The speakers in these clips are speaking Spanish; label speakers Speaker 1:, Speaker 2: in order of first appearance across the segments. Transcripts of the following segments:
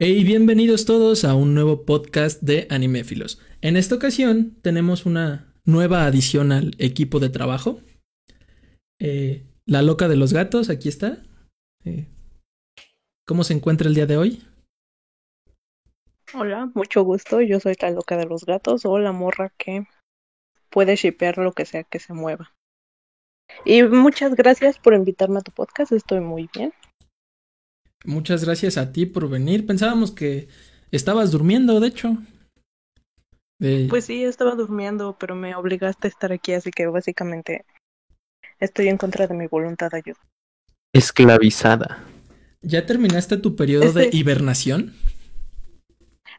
Speaker 1: Hey, bienvenidos todos a un nuevo podcast de Animéfilos. En esta ocasión tenemos una nueva adición al equipo de trabajo. Eh, la loca de los gatos, aquí está. Eh, ¿Cómo se encuentra el día de hoy?
Speaker 2: Hola, mucho gusto. Yo soy la loca de los gatos o la morra que puede shipear lo que sea que se mueva. Y muchas gracias por invitarme a tu podcast. Estoy muy bien.
Speaker 1: Muchas gracias a ti por venir. Pensábamos que estabas durmiendo, de hecho. De-
Speaker 2: Pues sí, estaba durmiendo, pero me obligaste a estar aquí, así que básicamente estoy en contra de mi voluntad de ayuda.
Speaker 3: Esclavizada.
Speaker 1: ¿Ya terminaste tu periodo de
Speaker 2: Este-
Speaker 1: hibernación?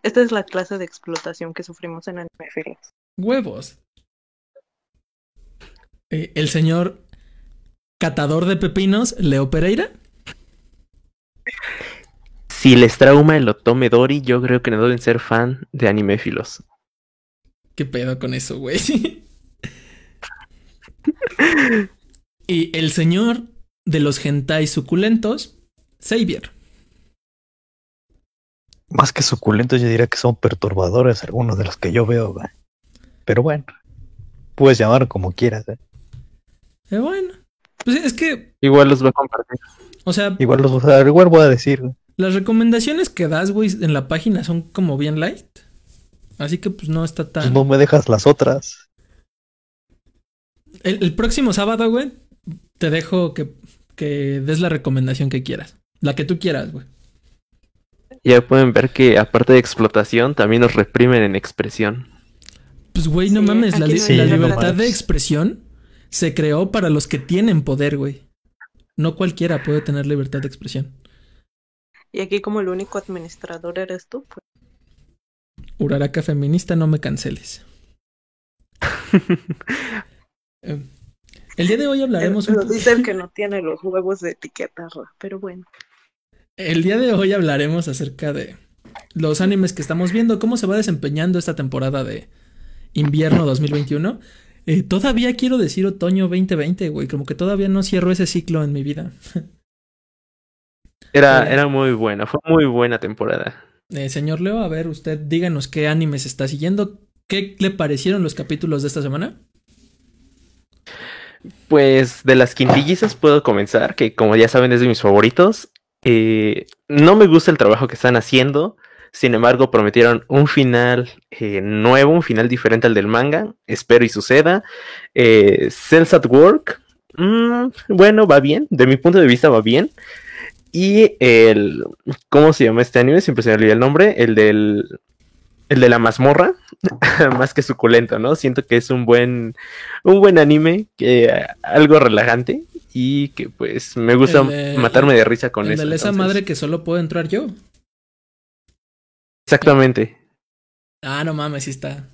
Speaker 2: Esta es la clase de explotación que sufrimos en Animefilos.
Speaker 1: Huevos. Eh, el señor catador de pepinos, Leo Pereira.
Speaker 3: Si les trauma el Otome Dori, yo creo que no deben ser fan de animéfilos.
Speaker 1: ¿Qué pedo con eso, güey? y el señor de los hentai suculentos, Xavier.
Speaker 4: Más que suculentos, yo diría que son perturbadores algunos de los que yo veo, güey. Pero bueno, puedes llamar como quieras, ¿eh?
Speaker 1: Eh, bueno, pues es que,
Speaker 3: Igual los voy a compartir.
Speaker 1: o sea,
Speaker 4: Igual los o sea, igual voy a decir, güey.
Speaker 1: las recomendaciones que das, güey, en la página son como bien light. Así que pues no está
Speaker 4: pues
Speaker 1: tan...
Speaker 4: no me dejas las otras.
Speaker 1: El, el próximo sábado, güey, te dejo que, que des la recomendación que quieras. La que tú quieras, güey.
Speaker 3: Ya pueden ver que aparte de explotación, también nos reprimen en expresión.
Speaker 1: Pues, güey, no
Speaker 2: Sí,
Speaker 1: mames, la, li-
Speaker 2: no
Speaker 1: la libertad de expresión se creó para los que tienen poder, güey. No cualquiera puede tener libertad de expresión.
Speaker 2: Y aquí como el único administrador eres tú, pues
Speaker 1: Uraraca feminista, no me canceles. Eh, el día de hoy hablaremos
Speaker 2: Pero
Speaker 1: po-
Speaker 2: dice el que no tiene los huevos de etiquetarla, pero bueno.
Speaker 1: El día de hoy hablaremos acerca de los animes que estamos viendo, cómo se va desempeñando esta temporada de invierno 2021. Eh, todavía quiero decir otoño 2020, güey, como que todavía no cierro ese ciclo en mi vida.
Speaker 3: Era, era muy buena, fue muy buena temporada.
Speaker 1: Eh, señor Leo, a ver, usted díganos qué animes está siguiendo, qué le parecieron los capítulos de esta semana.
Speaker 3: Pues de las quintillizas puedo comenzar, que como ya saben es de mis favoritos. Eh, no me gusta el trabajo que están haciendo, sin embargo prometieron un final eh, nuevo, un final diferente al del manga, espero y suceda. Eh, Cells at Work, mm, bueno, va bien, de mi punto de vista va bien. Y el, ¿cómo se llama este anime? Siempre se me olvida el nombre, el del... El de la mazmorra, más que suculento, ¿no? Siento que es un buen, un buen anime, que algo relajante y que pues me gusta
Speaker 1: de-
Speaker 3: matarme de risa con
Speaker 1: el
Speaker 3: eso.
Speaker 1: de esa
Speaker 3: entonces-
Speaker 1: madre que solo puedo entrar yo.
Speaker 3: Exactamente.
Speaker 1: Ah, no mames, sí está.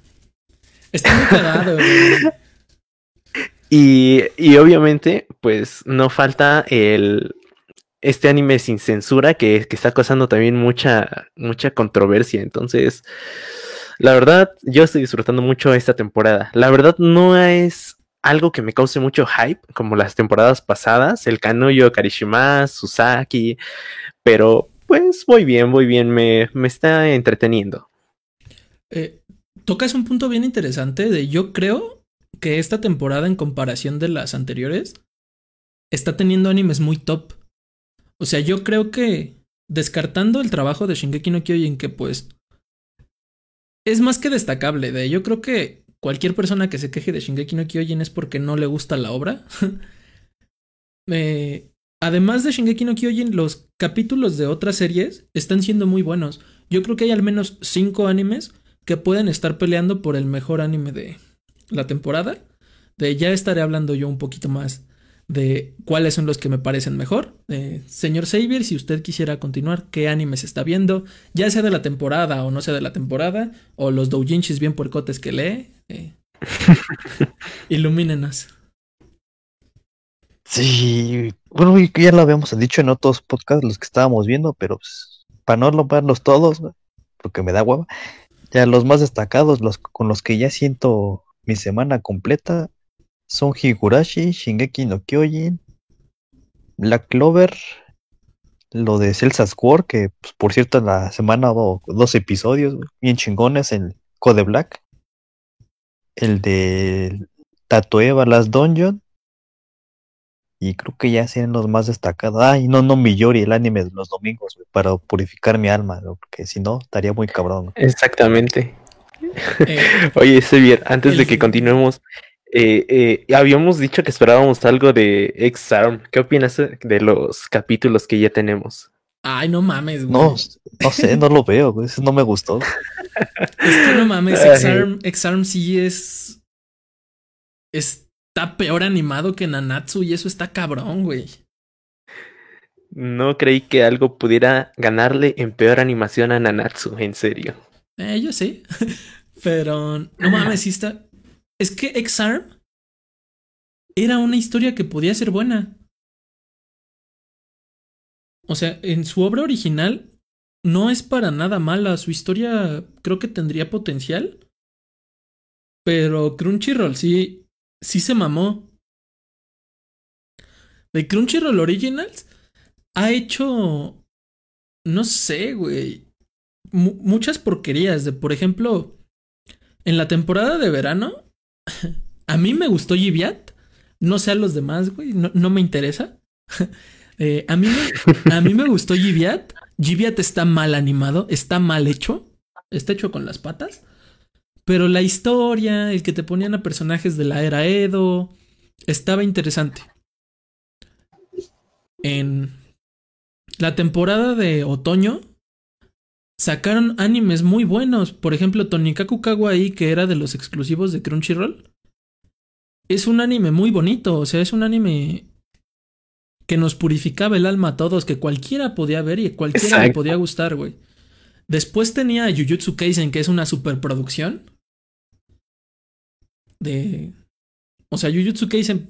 Speaker 1: Está muy cagado.
Speaker 3: Y, y obviamente, pues no falta el este anime sin censura que, que está causando también mucha, mucha controversia. Entonces, la verdad, yo estoy disfrutando mucho esta temporada. La verdad, no es algo que me cause mucho hype como las temporadas pasadas, el Kanuyo, Karishima, Susaki, pero pues voy bien, voy bien, me, me está entreteniendo.
Speaker 1: Eh, tocas un punto bien interesante de yo creo que esta temporada en comparación de las anteriores está teniendo animes muy top. O sea, yo creo que descartando el trabajo de Shingeki no Kyojin que pues es más que destacable de yo creo que cualquier persona que se queje de Shingeki no Kyojin es porque no le gusta la obra. Eh, además de Shingeki no Kyojin, los capítulos de otras series están siendo muy buenos. Yo creo que hay al menos cinco animes que pueden estar peleando por el mejor anime de la temporada. De ya estaré hablando yo un poquito más de cuáles son los que me parecen mejor. Eh, señor Xavier, si usted quisiera continuar, ¿qué animes está viendo? Ya sea de la temporada o no sea de la temporada, o los doujinshis bien puercotes que lee. eh, ilumínenos.
Speaker 4: Sí, bueno, ya lo habíamos dicho en otros podcasts los que estábamos viendo, pero pues, para no verlos todos, porque me da hueva. Ya los más destacados, los con los que ya siento mi semana completa, son Higurashi, Shingeki no Kyojin, Black Clover, lo de Celsa Squad, que pues, por cierto en la semana hubo dos episodios bien chingones, el Code Black, el de Tatoeva Last Dungeon, y creo que ya sean los más destacados. Ay, no, no, Millori, el anime de los domingos, güey, para purificar mi alma, güey, porque si no, estaría muy cabrón. güey.
Speaker 3: Exactamente.
Speaker 1: Eh,
Speaker 3: Oye, Sevier, antes de que continuemos, eh, eh, habíamos dicho que esperábamos algo de X-Arm. ¿Qué opinas eh, de los capítulos que ya tenemos?
Speaker 1: ay, no mames, güey.
Speaker 4: No, no sé, no lo veo, güey, eso no me gustó.
Speaker 1: Es que no mames. X-Arm, X-Arm sí es. Está peor animado que Nanatsu y eso está cabrón, güey.
Speaker 3: No creí que algo pudiera ganarle en peor animación a Nanatsu, en serio.
Speaker 1: Eh, yo sí. Pero no mames, sí está. Es que X-Arm era una historia que podía ser buena. O sea, en su obra original no es para nada mala. Su historia creo que tendría potencial. Pero Crunchyroll sí, sí se mamó. De Crunchyroll Originals ha hecho. No sé, güey. mu- muchas porquerías. De, por ejemplo, en la temporada de verano, a mí me gustó Giviat. No sé a los demás, güey. No, me interesa. Eh, a, mí me, a mí me gustó Giviat. Giviat está mal animado, está mal hecho. Está hecho con las patas. Pero la historia, el que te ponían a personajes de la era Edo, estaba interesante. En la temporada de otoño sacaron animes muy buenos. Por ejemplo, Tonikaku Kawaii, que era de los exclusivos de Crunchyroll. Es un anime muy bonito, o sea, es un anime que nos purificaba el alma a todos, que cualquiera podía ver y cualquiera le podía gustar, güey. Después tenía Jujutsu Kaisen, que es una superproducción. De. O sea, Jujutsu Kaisen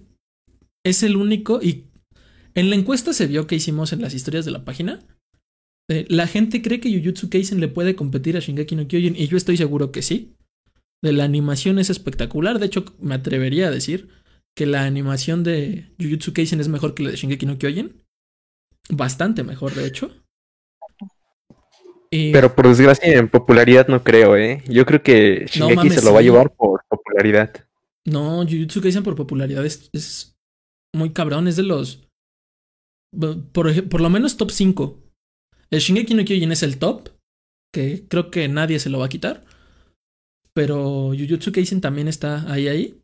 Speaker 1: es el único. Y en la encuesta se vio que hicimos en las historias de la página. eh, la gente cree que Jujutsu Kaisen le puede competir a Shingeki no Kyojin. Y yo estoy seguro que sí. De la animación es espectacular. De hecho, me atrevería a decir que la animación de Jujutsu Kaisen es mejor que la de Shingeki no Kyojin. Bastante mejor, de hecho. Y-
Speaker 3: Pero por desgracia en popularidad no creo, ¿eh? Yo creo que
Speaker 1: No
Speaker 3: Shingeki
Speaker 1: mames,
Speaker 3: se lo va a llevar por popularidad.
Speaker 1: No, Jujutsu Kaisen por popularidad es, es muy cabrón. Es de los. Por, por lo menos top 5. El Shingeki no Kyojin es el top. Que creo que nadie se lo va a quitar. Pero Jujutsu Kaisen también está ahí, ahí.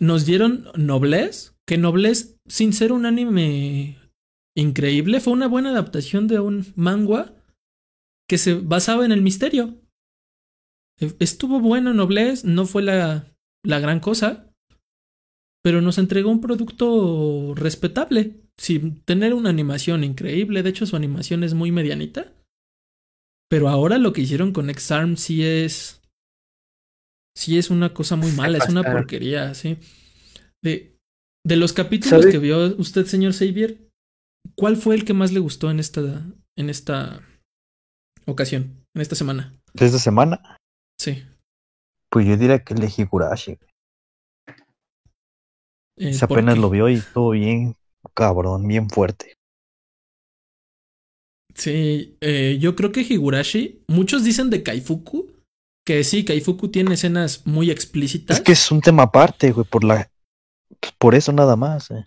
Speaker 1: Nos dieron Noblesse. Que Noblesse, sin ser un anime increíble, fue una buena adaptación de un manga que se basaba en el misterio. E- Estuvo bueno Noblesse, no fue la, la gran cosa, pero nos entregó un producto respetable, sin tener una animación increíble. De hecho, su animación es muy medianita. Pero ahora lo que hicieron con X-Arm sí es. Sí es una cosa muy mala, es una porquería, sí. De, de los capítulos
Speaker 3: ¿Sabe?
Speaker 1: que vio usted, señor Xavier, ¿cuál fue el que más le gustó en esta, en esta ocasión, en esta semana?
Speaker 4: De esta semana,
Speaker 1: Sí.
Speaker 4: Pues yo diría que el de Higurashi.
Speaker 1: Eh,
Speaker 4: Se
Speaker 1: ¿por
Speaker 4: apenas
Speaker 1: qué?
Speaker 4: lo vio y estuvo bien cabrón, bien fuerte.
Speaker 1: Sí, eh, yo creo que Higurashi, muchos dicen de Kaifuku, que sí, Kaifuku tiene escenas muy explícitas,
Speaker 4: Es que es un tema aparte, güey, por la por eso nada más. eh.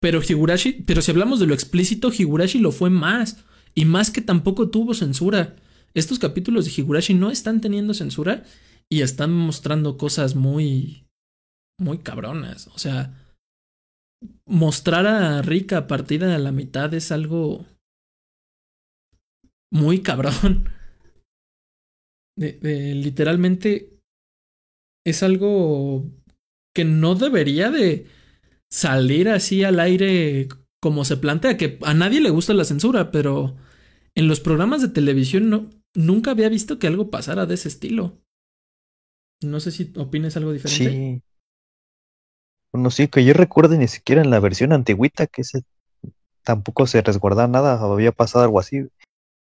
Speaker 1: pero Higurashi, pero si hablamos de lo explícito, Higurashi lo fue más, y más que tampoco tuvo censura. Estos capítulos de Higurashi no están teniendo censura y están mostrando cosas muy, muy cabronas. O sea, mostrar a partida a la mitad es algo muy cabrón. De, de- literalmente es algo que no debería de salir así al aire como se plantea, que a nadie le gusta la censura, pero en los programas de televisión no, nunca había visto que algo pasara de ese estilo. No sé si opines algo diferente.
Speaker 4: Sí. Bueno, sí, que yo recuerdo ni siquiera en la versión antigüita que ese tampoco se resguardaba nada, había pasado algo así.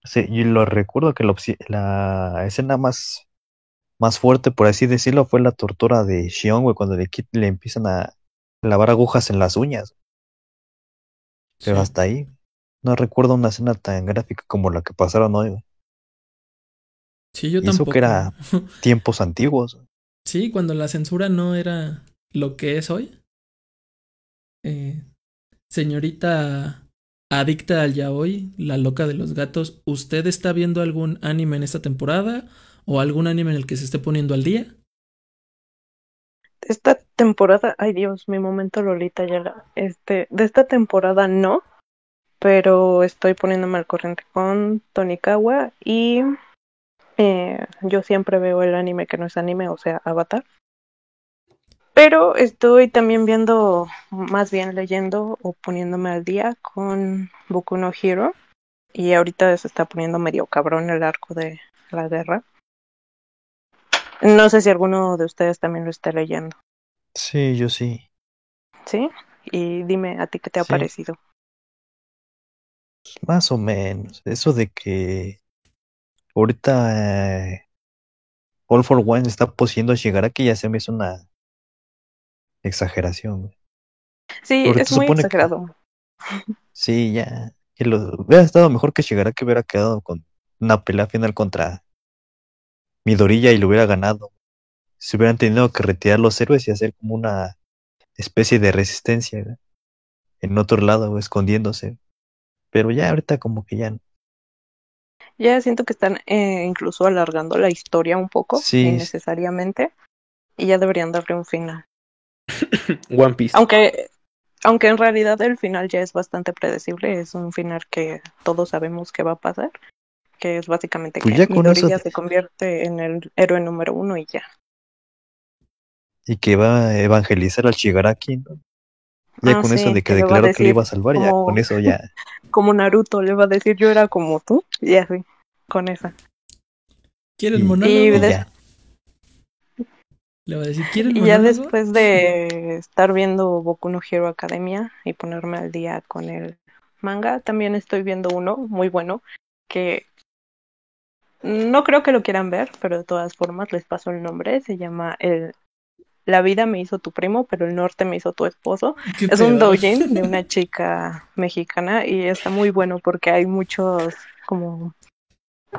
Speaker 4: Sí, yo lo recuerdo que la, escena más, más fuerte, por así decirlo, fue la tortura de Shion, güey, cuando le, empiezan a lavar agujas en las uñas. Pero
Speaker 1: Sí.
Speaker 4: hasta ahí. no recuerdo una escena tan gráfica como la que pasaron hoy. güey.
Speaker 1: Sí, yo
Speaker 4: Y eso
Speaker 1: tampoco.
Speaker 4: que era- Tiempos antiguos.
Speaker 1: Sí, cuando la censura no era lo que es hoy. Eh, señorita adicta al yaoi, la loca de los gatos, ¿usted está viendo algún anime en esta temporada? ¿O algún anime en el que se esté poniendo al día?
Speaker 2: Esta temporada, ay Dios, mi momento Lolita ya la, este, de esta temporada no, pero estoy poniéndome al corriente con Tonikawa y eh, yo siempre veo el anime que no es anime, o sea, Avatar. Pero estoy también viendo, más bien leyendo o poniéndome al día con Boku no Hero. Y ahorita se está poniendo medio cabrón el arco de la guerra. No sé si alguno de ustedes también lo está leyendo.
Speaker 4: Sí, yo sí.
Speaker 2: ¿Sí? Y dime a ti qué te ha
Speaker 4: Sí.
Speaker 2: parecido.
Speaker 4: Más o menos. Eso de que ahorita eh, All for One está poseyendo a Shigaraki ya se me hizo una exageración. güey.
Speaker 2: Sí, es muy
Speaker 4: supone que-
Speaker 2: exagerado.
Speaker 4: Sí, ya. Que lo, hubiera estado mejor que Shigaraki hubiera quedado con una pelea final contra Midoriya y lo hubiera ganado. Se hubieran tenido que retirar los héroes y hacer como una especie de resistencia en otro lado, escondiéndose. Pero ya ahorita como que ya no.
Speaker 2: Ya siento que están eh, incluso alargando la historia un poco,
Speaker 4: Sí.
Speaker 2: innecesariamente. Y ya deberían darle un final.
Speaker 3: One Piece.
Speaker 2: Aunque, aunque en realidad el final ya es bastante predecible, es un final que todos sabemos que va a pasar, que es básicamente
Speaker 4: Pues
Speaker 2: que
Speaker 4: ya con eso-
Speaker 2: Midoriya se convierte en el héroe número uno y ya.
Speaker 4: Y que va a evangelizar al Shigaraki, ¿no? Ya
Speaker 2: Ah,
Speaker 4: con eso de que
Speaker 2: que
Speaker 4: declaró que le iba a salvar, ya
Speaker 2: como-
Speaker 4: con eso ya.
Speaker 2: Como Naruto le va a decir yo era como tú, y así, con esa.
Speaker 1: ¿Quieren
Speaker 4: Y-
Speaker 1: monólogo?
Speaker 2: Y
Speaker 4: y
Speaker 2: de-
Speaker 4: ya.
Speaker 1: Le va a decir, ¿quieren
Speaker 2: Y ya
Speaker 1: monólogo?
Speaker 2: después de estar viendo Boku no Hero Academia y ponerme al día con el manga, también estoy viendo uno muy bueno que no creo que lo quieran ver, pero de todas formas les paso el nombre. Se llama el La vida me hizo tu primo, pero el norte me hizo tu esposo.
Speaker 1: ¿Qué
Speaker 2: Es un doujin de una chica mexicana y está muy bueno porque hay muchos como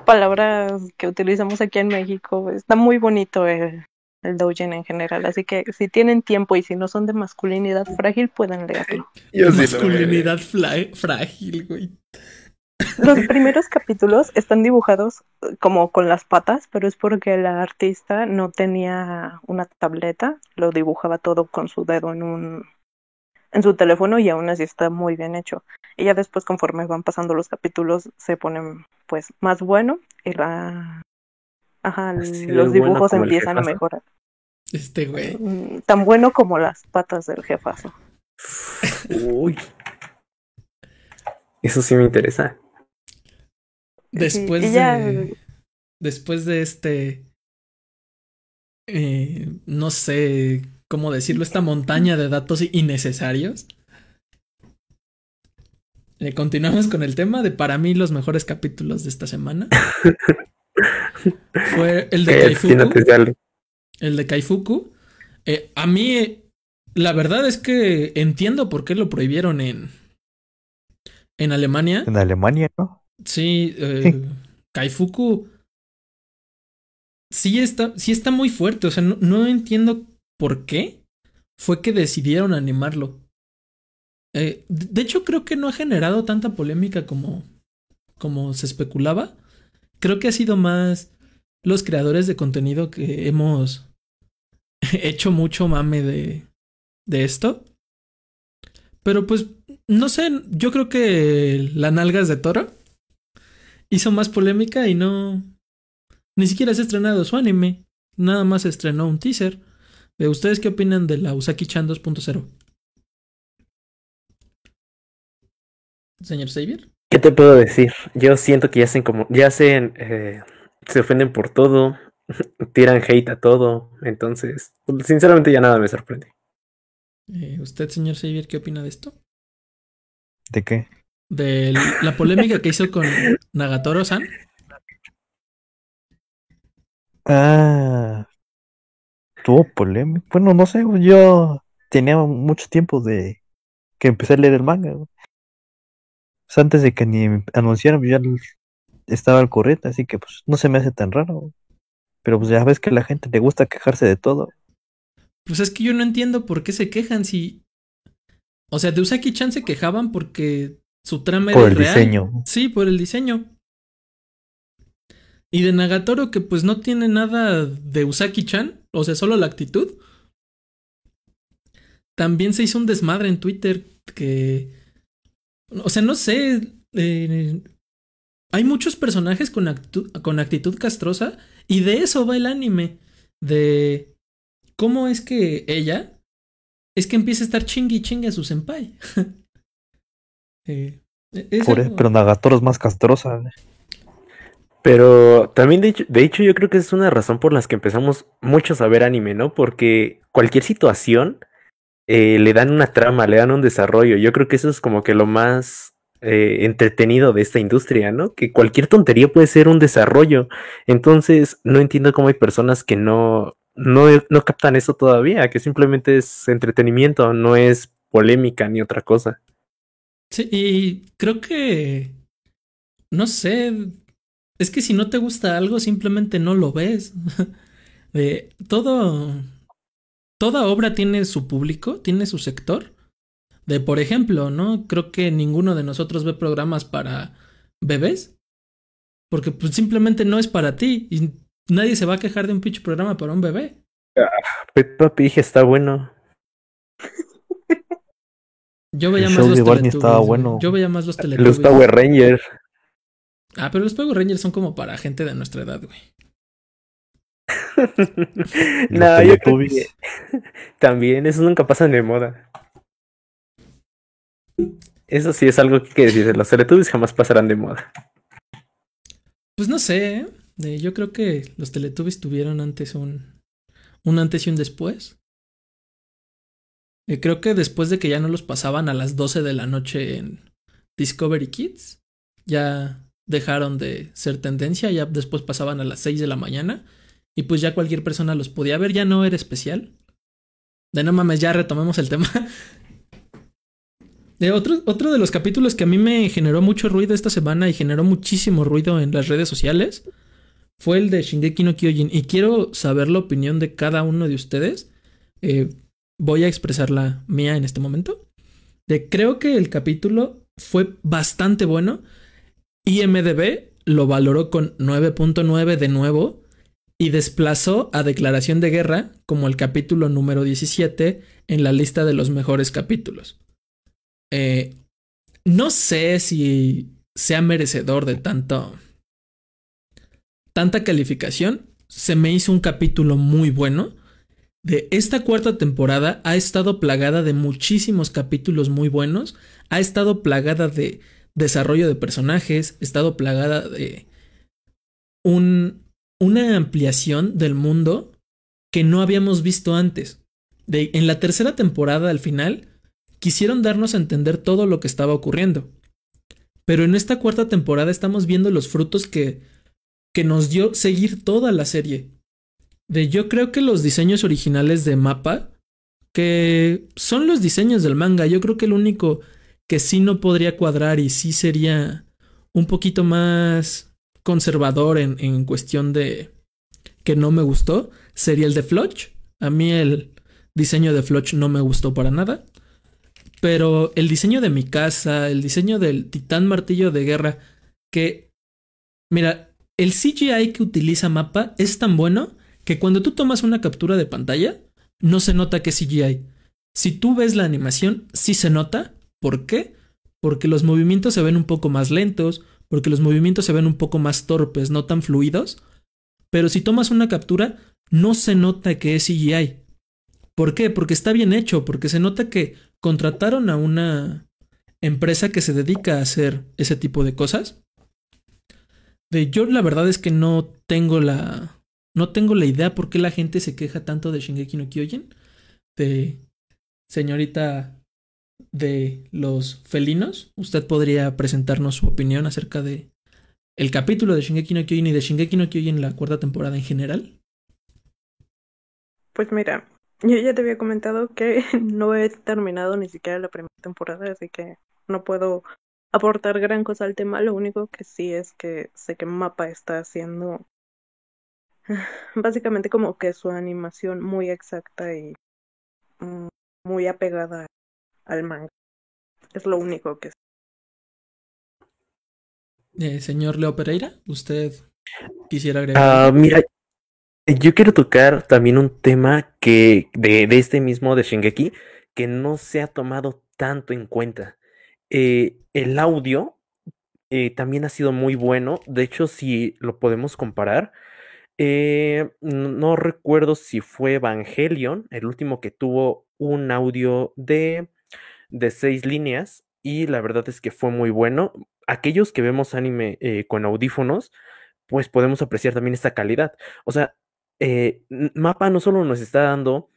Speaker 2: palabras que utilizamos aquí en México. Está muy bonito el, el doujin en general, así que si tienen tiempo y si no son de masculinidad frágil pueden leerlo.
Speaker 3: Yo sí
Speaker 1: Masculinidad frágil, güey.
Speaker 2: Los primeros capítulos están dibujados eh, como con las patas, pero es porque la artista no tenía una tableta, lo dibujaba todo con su dedo en un en su teléfono y aún así está muy bien hecho. Y ya después conforme van pasando los capítulos se ponen pues más bueno y la ajá,
Speaker 3: Así
Speaker 2: los dibujos empiezan a mejorar.
Speaker 1: Este güey.
Speaker 2: Mm, Tan bueno como las patas del jefazo.
Speaker 3: Uy. Eso sí me interesa.
Speaker 1: Después
Speaker 2: ya-
Speaker 1: de. Después de este. eh, no sé cómo decirlo, esta montaña de datos innecesarios. Eh, continuamos con el tema de para mí los mejores capítulos de esta semana. Fue el de Kaifuku. El de Kaifuku. Eh, a mí, eh, la verdad es que entiendo por qué lo prohibieron en. En Alemania.
Speaker 4: En Alemania, ¿no?
Speaker 1: Sí, eh, Kaifuku sí está, sí está muy fuerte. O sea, no, no entiendo por qué fue que decidieron animarlo. Eh, de de hecho, creo que no ha generado tanta polémica como, como se especulaba. Creo que ha sido más los creadores de contenido que hemos hecho mucho mame de, de esto. Pero pues, no sé, yo creo que la nalgas de toro hizo más polémica y no. Ni siquiera se ha estrenado su anime. Nada más estrenó un teaser. Eh, ¿Ustedes qué opinan de la Usaki-chan 2.0? Señor Xavier.
Speaker 3: ¿Qué te puedo decir? Yo siento que ya se como, ya se, eh, se ofenden por todo, tiran hate a todo, entonces, sinceramente ya nada me sorprende.
Speaker 1: Eh, ¿Usted, señor Xavier, qué opina de esto?
Speaker 4: ¿De qué?
Speaker 1: De la polémica que hizo con Nagatoro-san.
Speaker 4: Ah, tuvo polémica. Bueno, no sé, yo tenía mucho tiempo de que empecé a leer el manga. antes de que ni anunciaran, pues, ya estaba al corriente, así que pues no se me hace tan raro. Pero pues ya ves que a la gente le gusta quejarse de todo.
Speaker 1: Pues es que yo no entiendo por qué se quejan si. O sea, de Usaki-chan se quejaban porque su trama era
Speaker 4: Por el
Speaker 1: irreal.
Speaker 4: diseño.
Speaker 1: Sí, por el diseño. Y de Nagatoro, que pues no tiene nada de Usaki-chan, o sea, solo la actitud. También se hizo un desmadre en Twitter que. O sea, no sé. eh, hay muchos personajes con, actu- con actitud castrosa y de eso va el anime. De cómo es que ella es que empieza a estar chingui chingue a su senpai. Eh, es
Speaker 4: Por-
Speaker 1: algo-
Speaker 4: pero Nagatoro es más castrosa. ¿eh?
Speaker 3: Pero también, de hecho, de hecho, yo creo que es una razón por las que empezamos muchos a ver anime, ¿no? Porque cualquier situación eh, le dan una trama, le dan un desarrollo. Yo creo que eso es como que lo más eh, entretenido de esta industria, ¿no? Que cualquier tontería puede ser un desarrollo. Entonces, no entiendo cómo hay personas que no, no, no captan eso todavía, que simplemente es entretenimiento, no es polémica ni otra cosa.
Speaker 1: Sí, y creo que. No sé. Es que si no te gusta algo, simplemente no lo ves. De todo. Toda obra tiene su público, tiene su sector. De, por ejemplo, ¿no? Creo que ninguno de nosotros ve programas para bebés. Porque pues simplemente no es para ti. Y nadie se va a quejar de un pinche programa para un bebé.
Speaker 3: Peppa Pig está bueno.
Speaker 1: Yo veía
Speaker 4: El
Speaker 1: más los Teletubbies,
Speaker 4: estaba
Speaker 1: güey.
Speaker 4: bueno.
Speaker 1: Yo veía más los Teletubbies.
Speaker 3: Los Power Rangers.
Speaker 1: Ah, pero los Power Rangers son como para gente de nuestra edad, güey.
Speaker 3: No, yo creo que también, esos nunca pasan de moda. Eso sí es algo que hay que decir, los Teletubbies jamás pasarán de moda.
Speaker 1: Pues no sé, ¿eh? Eh, yo creo que los Teletubbies tuvieron antes un, un antes y un después. Eh, creo que después de que ya no los pasaban a las 12 de la noche en Discovery Kids, ya dejaron de ser tendencia, ya después pasaban a las 6 de la mañana y pues ya cualquier persona los podía ver, ya no era especial. De no mames, ya retomemos el tema. Otro, otro de los capítulos que a mí me generó mucho ruido esta semana y generó muchísimo ruido en las redes sociales fue el de Shingeki no Kyojin. Y quiero saber la opinión de cada uno de ustedes. Eh, voy a expresar la mía en este momento. De, creo que el capítulo fue bastante bueno. IMDB lo valoró con 9.9 de nuevo y desplazó a Declaración de Guerra como el capítulo número 17 en la lista de los mejores capítulos. Eh, no sé si sea merecedor de tanto tanta calificación. Se me hizo un capítulo muy bueno. De esta cuarta temporada ha estado plagada de muchísimos capítulos muy buenos. Ha estado plagada de desarrollo de personajes. Ha estado plagada de un, una ampliación del mundo que no habíamos visto antes. En la tercera temporada, al final, quisieron darnos a entender todo lo que estaba ocurriendo. Pero en esta cuarta temporada estamos viendo los frutos que nos dio seguir toda la serie. De yo creo que los diseños originales de Mapa, que son los diseños del manga, yo creo que el único que sí no podría cuadrar y sí sería un poquito más conservador en, en cuestión de que no me gustó sería el de Floch. A mí el diseño de Floch no me gustó para nada. Pero el diseño de mi casa, el diseño del titán martillo de guerra, que... Mira, el CGI que utiliza Mapa es tan bueno que cuando tú tomas una captura de pantalla, no se nota que es CGI. Si tú ves la animación, sí se nota. ¿Por qué? Porque los movimientos se ven un poco más lentos, porque los movimientos se ven un poco más torpes, no tan fluidos. Pero si tomas una captura, no se nota que es CGI. ¿Por qué? Porque está bien hecho, porque se nota que contrataron a una empresa que se dedica a hacer ese tipo de cosas. De yo la verdad es que no tengo la no tengo la idea por qué la gente se queja tanto de Shingeki no Kyojin, de señorita de los felinos. Usted podría presentarnos su opinión acerca de el capítulo de Shingeki no Kyojin y de Shingeki no Kyojin la cuarta temporada en general.
Speaker 2: Pues mira, yo ya te había comentado que no he terminado ni siquiera la primera temporada, así que no puedo aportar gran cosa al tema. Lo único que sí es que sé que Mapa está haciendo básicamente como que su animación muy exacta y mm, muy apegada al manga. Es lo único que sé.
Speaker 1: Eh, señor Leo Pereira, ¿usted quisiera agregar?
Speaker 3: Ah, mira, yo quiero tocar también un tema que de, de este mismo de Shingeki que no se ha tomado tanto en cuenta. Eh, el audio eh, también ha sido muy bueno. De hecho, si lo podemos comparar, eh, no, recuerdo si fue Evangelion, el último que tuvo un audio de, de seis líneas, y la verdad es que fue muy bueno. Aquellos que vemos anime eh, con audífonos, pues podemos apreciar también esta calidad. O sea, eh, Mapa no solo nos está dando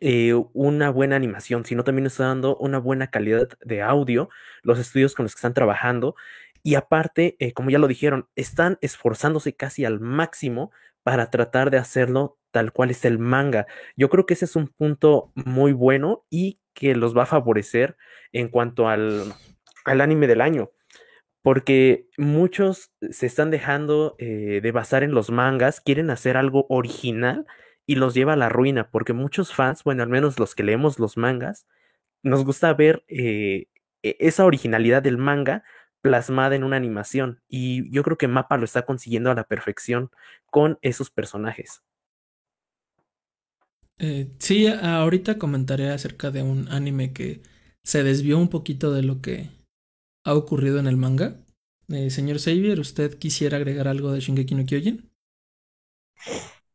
Speaker 3: eh, una buena animación, sino también nos está dando una buena calidad de audio, los estudios con los que están trabajando. Y aparte, eh, como ya lo dijeron, están esforzándose casi al máximo para tratar de hacerlo tal cual es el manga. Yo creo que ese es un punto muy bueno y que los va a favorecer en cuanto al, al anime del año porque muchos se están dejando eh, de basar en los mangas, quieren hacer algo original y los lleva a la ruina, porque muchos fans, bueno, al menos los que leemos los mangas, nos gusta ver eh, e- esa originalidad del manga plasmada en una animación, y yo creo que Mappa lo está consiguiendo a la perfección con esos personajes.
Speaker 1: Eh, sí, ahorita comentaré acerca de un anime que se desvió un poquito de lo que ha ocurrido en el manga. Eh, señor Xavier, ¿usted quisiera agregar algo de Shingeki no Kyojin?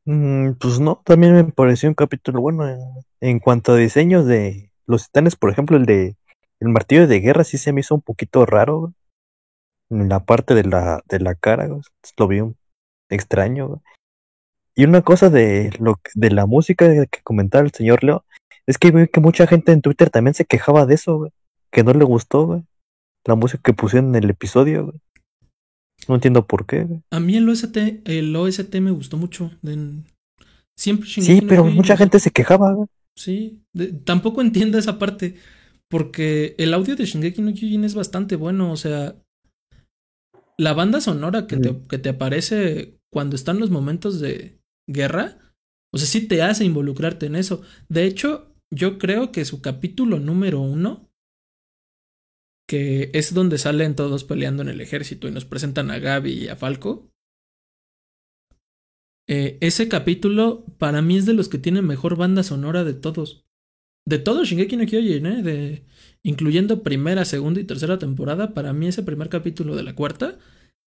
Speaker 4: Mm, pues no, también me pareció un capítulo bueno en, en cuanto a diseños de los titanes, por ejemplo, el de el martillo de guerra sí se me hizo un poquito raro, en la parte de la, de la cara, güey, lo vi un- extraño, güey. Y una cosa de lo de la música que comentaba el señor Leo, es que vi que mucha gente en Twitter también se quejaba de eso, güey, que no le gustó, güey, la música que pusieron en el episodio, güey. No entiendo por qué, güey.
Speaker 1: A mí el OST, el OST me gustó mucho. de- siempre
Speaker 4: Sí, pero mucha gente se quejaba, güey.
Speaker 1: Sí, de- tampoco entiendo esa parte. Porque el audio de Shingeki no Kyojin es bastante bueno. O sea, la banda sonora que, te, que te aparece cuando están los momentos de guerra, o sea, sí te hace involucrarte en eso. De hecho, yo creo que su capítulo número uno, que es donde salen todos peleando en el ejército y nos presentan a Gaby y a Falco. eh, ese capítulo para mí es de los que tiene mejor banda sonora de todos. De todos Shingeki no Kyojin, ¿eh? De, incluyendo primera, segunda y tercera temporada, para mí ese primer capítulo de la cuarta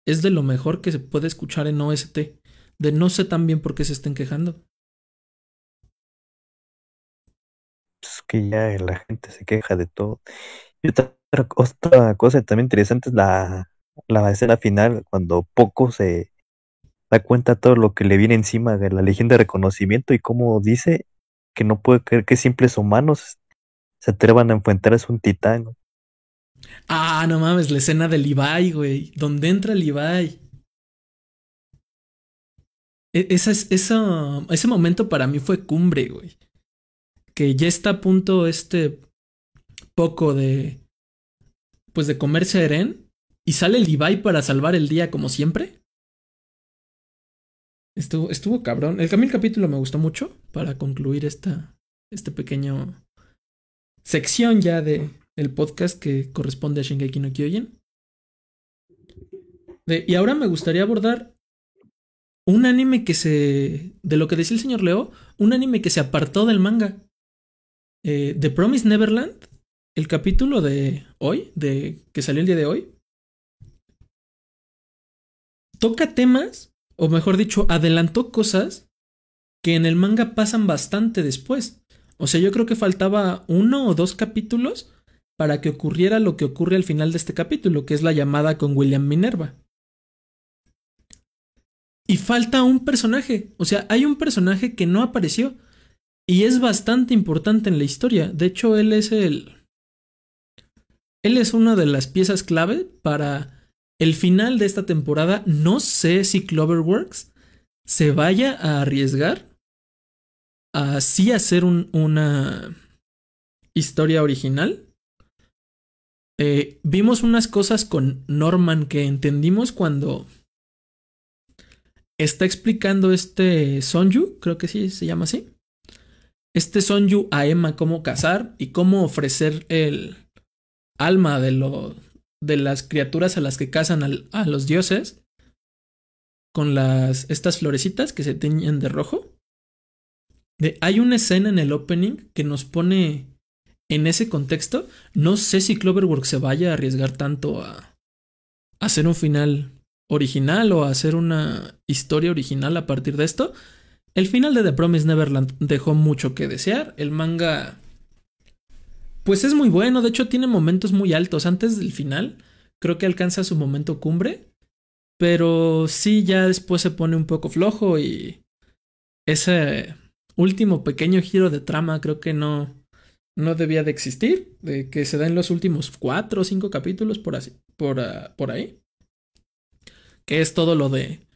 Speaker 1: es de lo mejor que se puede escuchar en OST. De no sé tan bien por qué se estén quejando.
Speaker 4: pues, que ya la gente se queja de todo. Y otra, cosa también interesante es la, la escena final, cuando Poco se da cuenta todo lo que le viene encima de la Legión de Reconocimiento y cómo dice que no puede creer que simples humanos se atrevan a enfrentarse a un titán.
Speaker 1: Ah, no mames, la escena de Levi, güey. Donde entra Levi. E- Esa, es- esa- ese momento para mí fue cumbre, güey. Que ya está a punto este poco de. Pues de comerse a Eren. Y sale Levi para salvar el día como siempre. Estuvo, estuvo cabrón. El, el capítulo me gustó mucho. Para concluir esta. Este pequeño. Sección ya de, el podcast que corresponde a Shingeki no Kyojin. De- y ahora me gustaría abordar un anime que se. De lo que decía el señor Leo, un anime que se apartó del manga. Eh, The Promised Neverland, el capítulo de hoy, de que salió el día de hoy, toca temas, o mejor dicho, adelantó cosas que en el manga pasan bastante después. O sea, yo creo que faltaba uno o dos capítulos para que ocurriera lo que ocurre al final de este capítulo, que es la llamada con William Minerva. Y falta un personaje, o sea, hay un personaje que no apareció y es bastante importante en la historia. De hecho, él es el... Él es una de las piezas clave para el final de esta temporada. No sé si Cloverworks se vaya a arriesgar a sí hacer un- una historia original eh, vimos unas cosas con Norman que entendimos cuando está explicando este Sonju, creo que sí se llama así. Este Sonju a Emma cómo cazar y cómo ofrecer el alma de, lo, de las criaturas a las que cazan a los dioses con las estas florecitas que se teñen de rojo. Hay una escena en el opening que nos pone en ese contexto. No sé si Cloverworks se vaya a arriesgar tanto a hacer un final original o hacer una historia original a partir de esto. El final de The Promised Neverland dejó mucho que desear. El manga. Pues es muy bueno, de hecho tiene momentos muy altos. Antes del final, creo que alcanza su momento cumbre. Pero sí, ya después se pone un poco flojo y. Ese último pequeño giro de trama creo que no. No debía de existir. De que se da en los últimos cuatro o cinco capítulos por así. Por, ah, por ahí que es todo lo de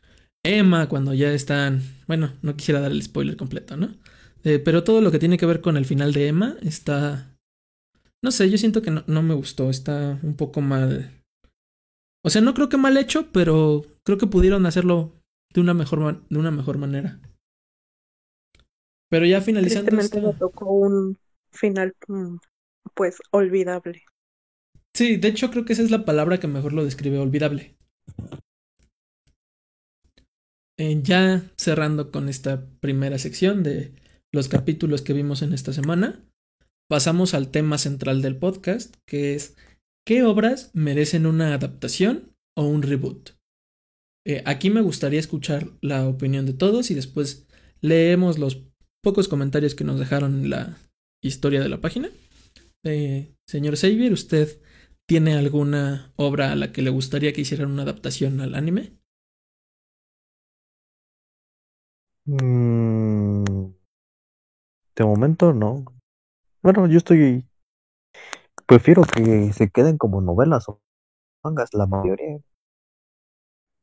Speaker 1: Emma cuando ya están, bueno, no quisiera dar el spoiler completo, ¿no? Eh, pero todo lo que tiene que ver con el final de Emma está, no sé, yo siento que no, no me gustó, está un poco mal. O sea, no creo que mal hecho, pero creo que pudieron hacerlo de una mejor, de una mejor manera. Pero ya finalizando.
Speaker 2: Tristemente me tocó un final, mm, pues, olvidable.
Speaker 1: Sí, de hecho creo que esa es la palabra que mejor lo describe, olvidable. Eh, ya cerrando con esta primera sección de los capítulos que vimos en esta semana, pasamos al tema central del podcast, que es ¿qué obras merecen una adaptación o un reboot? Eh, aquí me gustaría escuchar la opinión de todos y después leemos los pocos comentarios que nos dejaron en la historia de la página. Eh, señor Xavier, ¿usted tiene alguna obra a la que le gustaría que hicieran una adaptación al anime?
Speaker 4: Mm, de momento no. Bueno, yo estoy. Prefiero que se queden como novelas o mangas, la mayoría.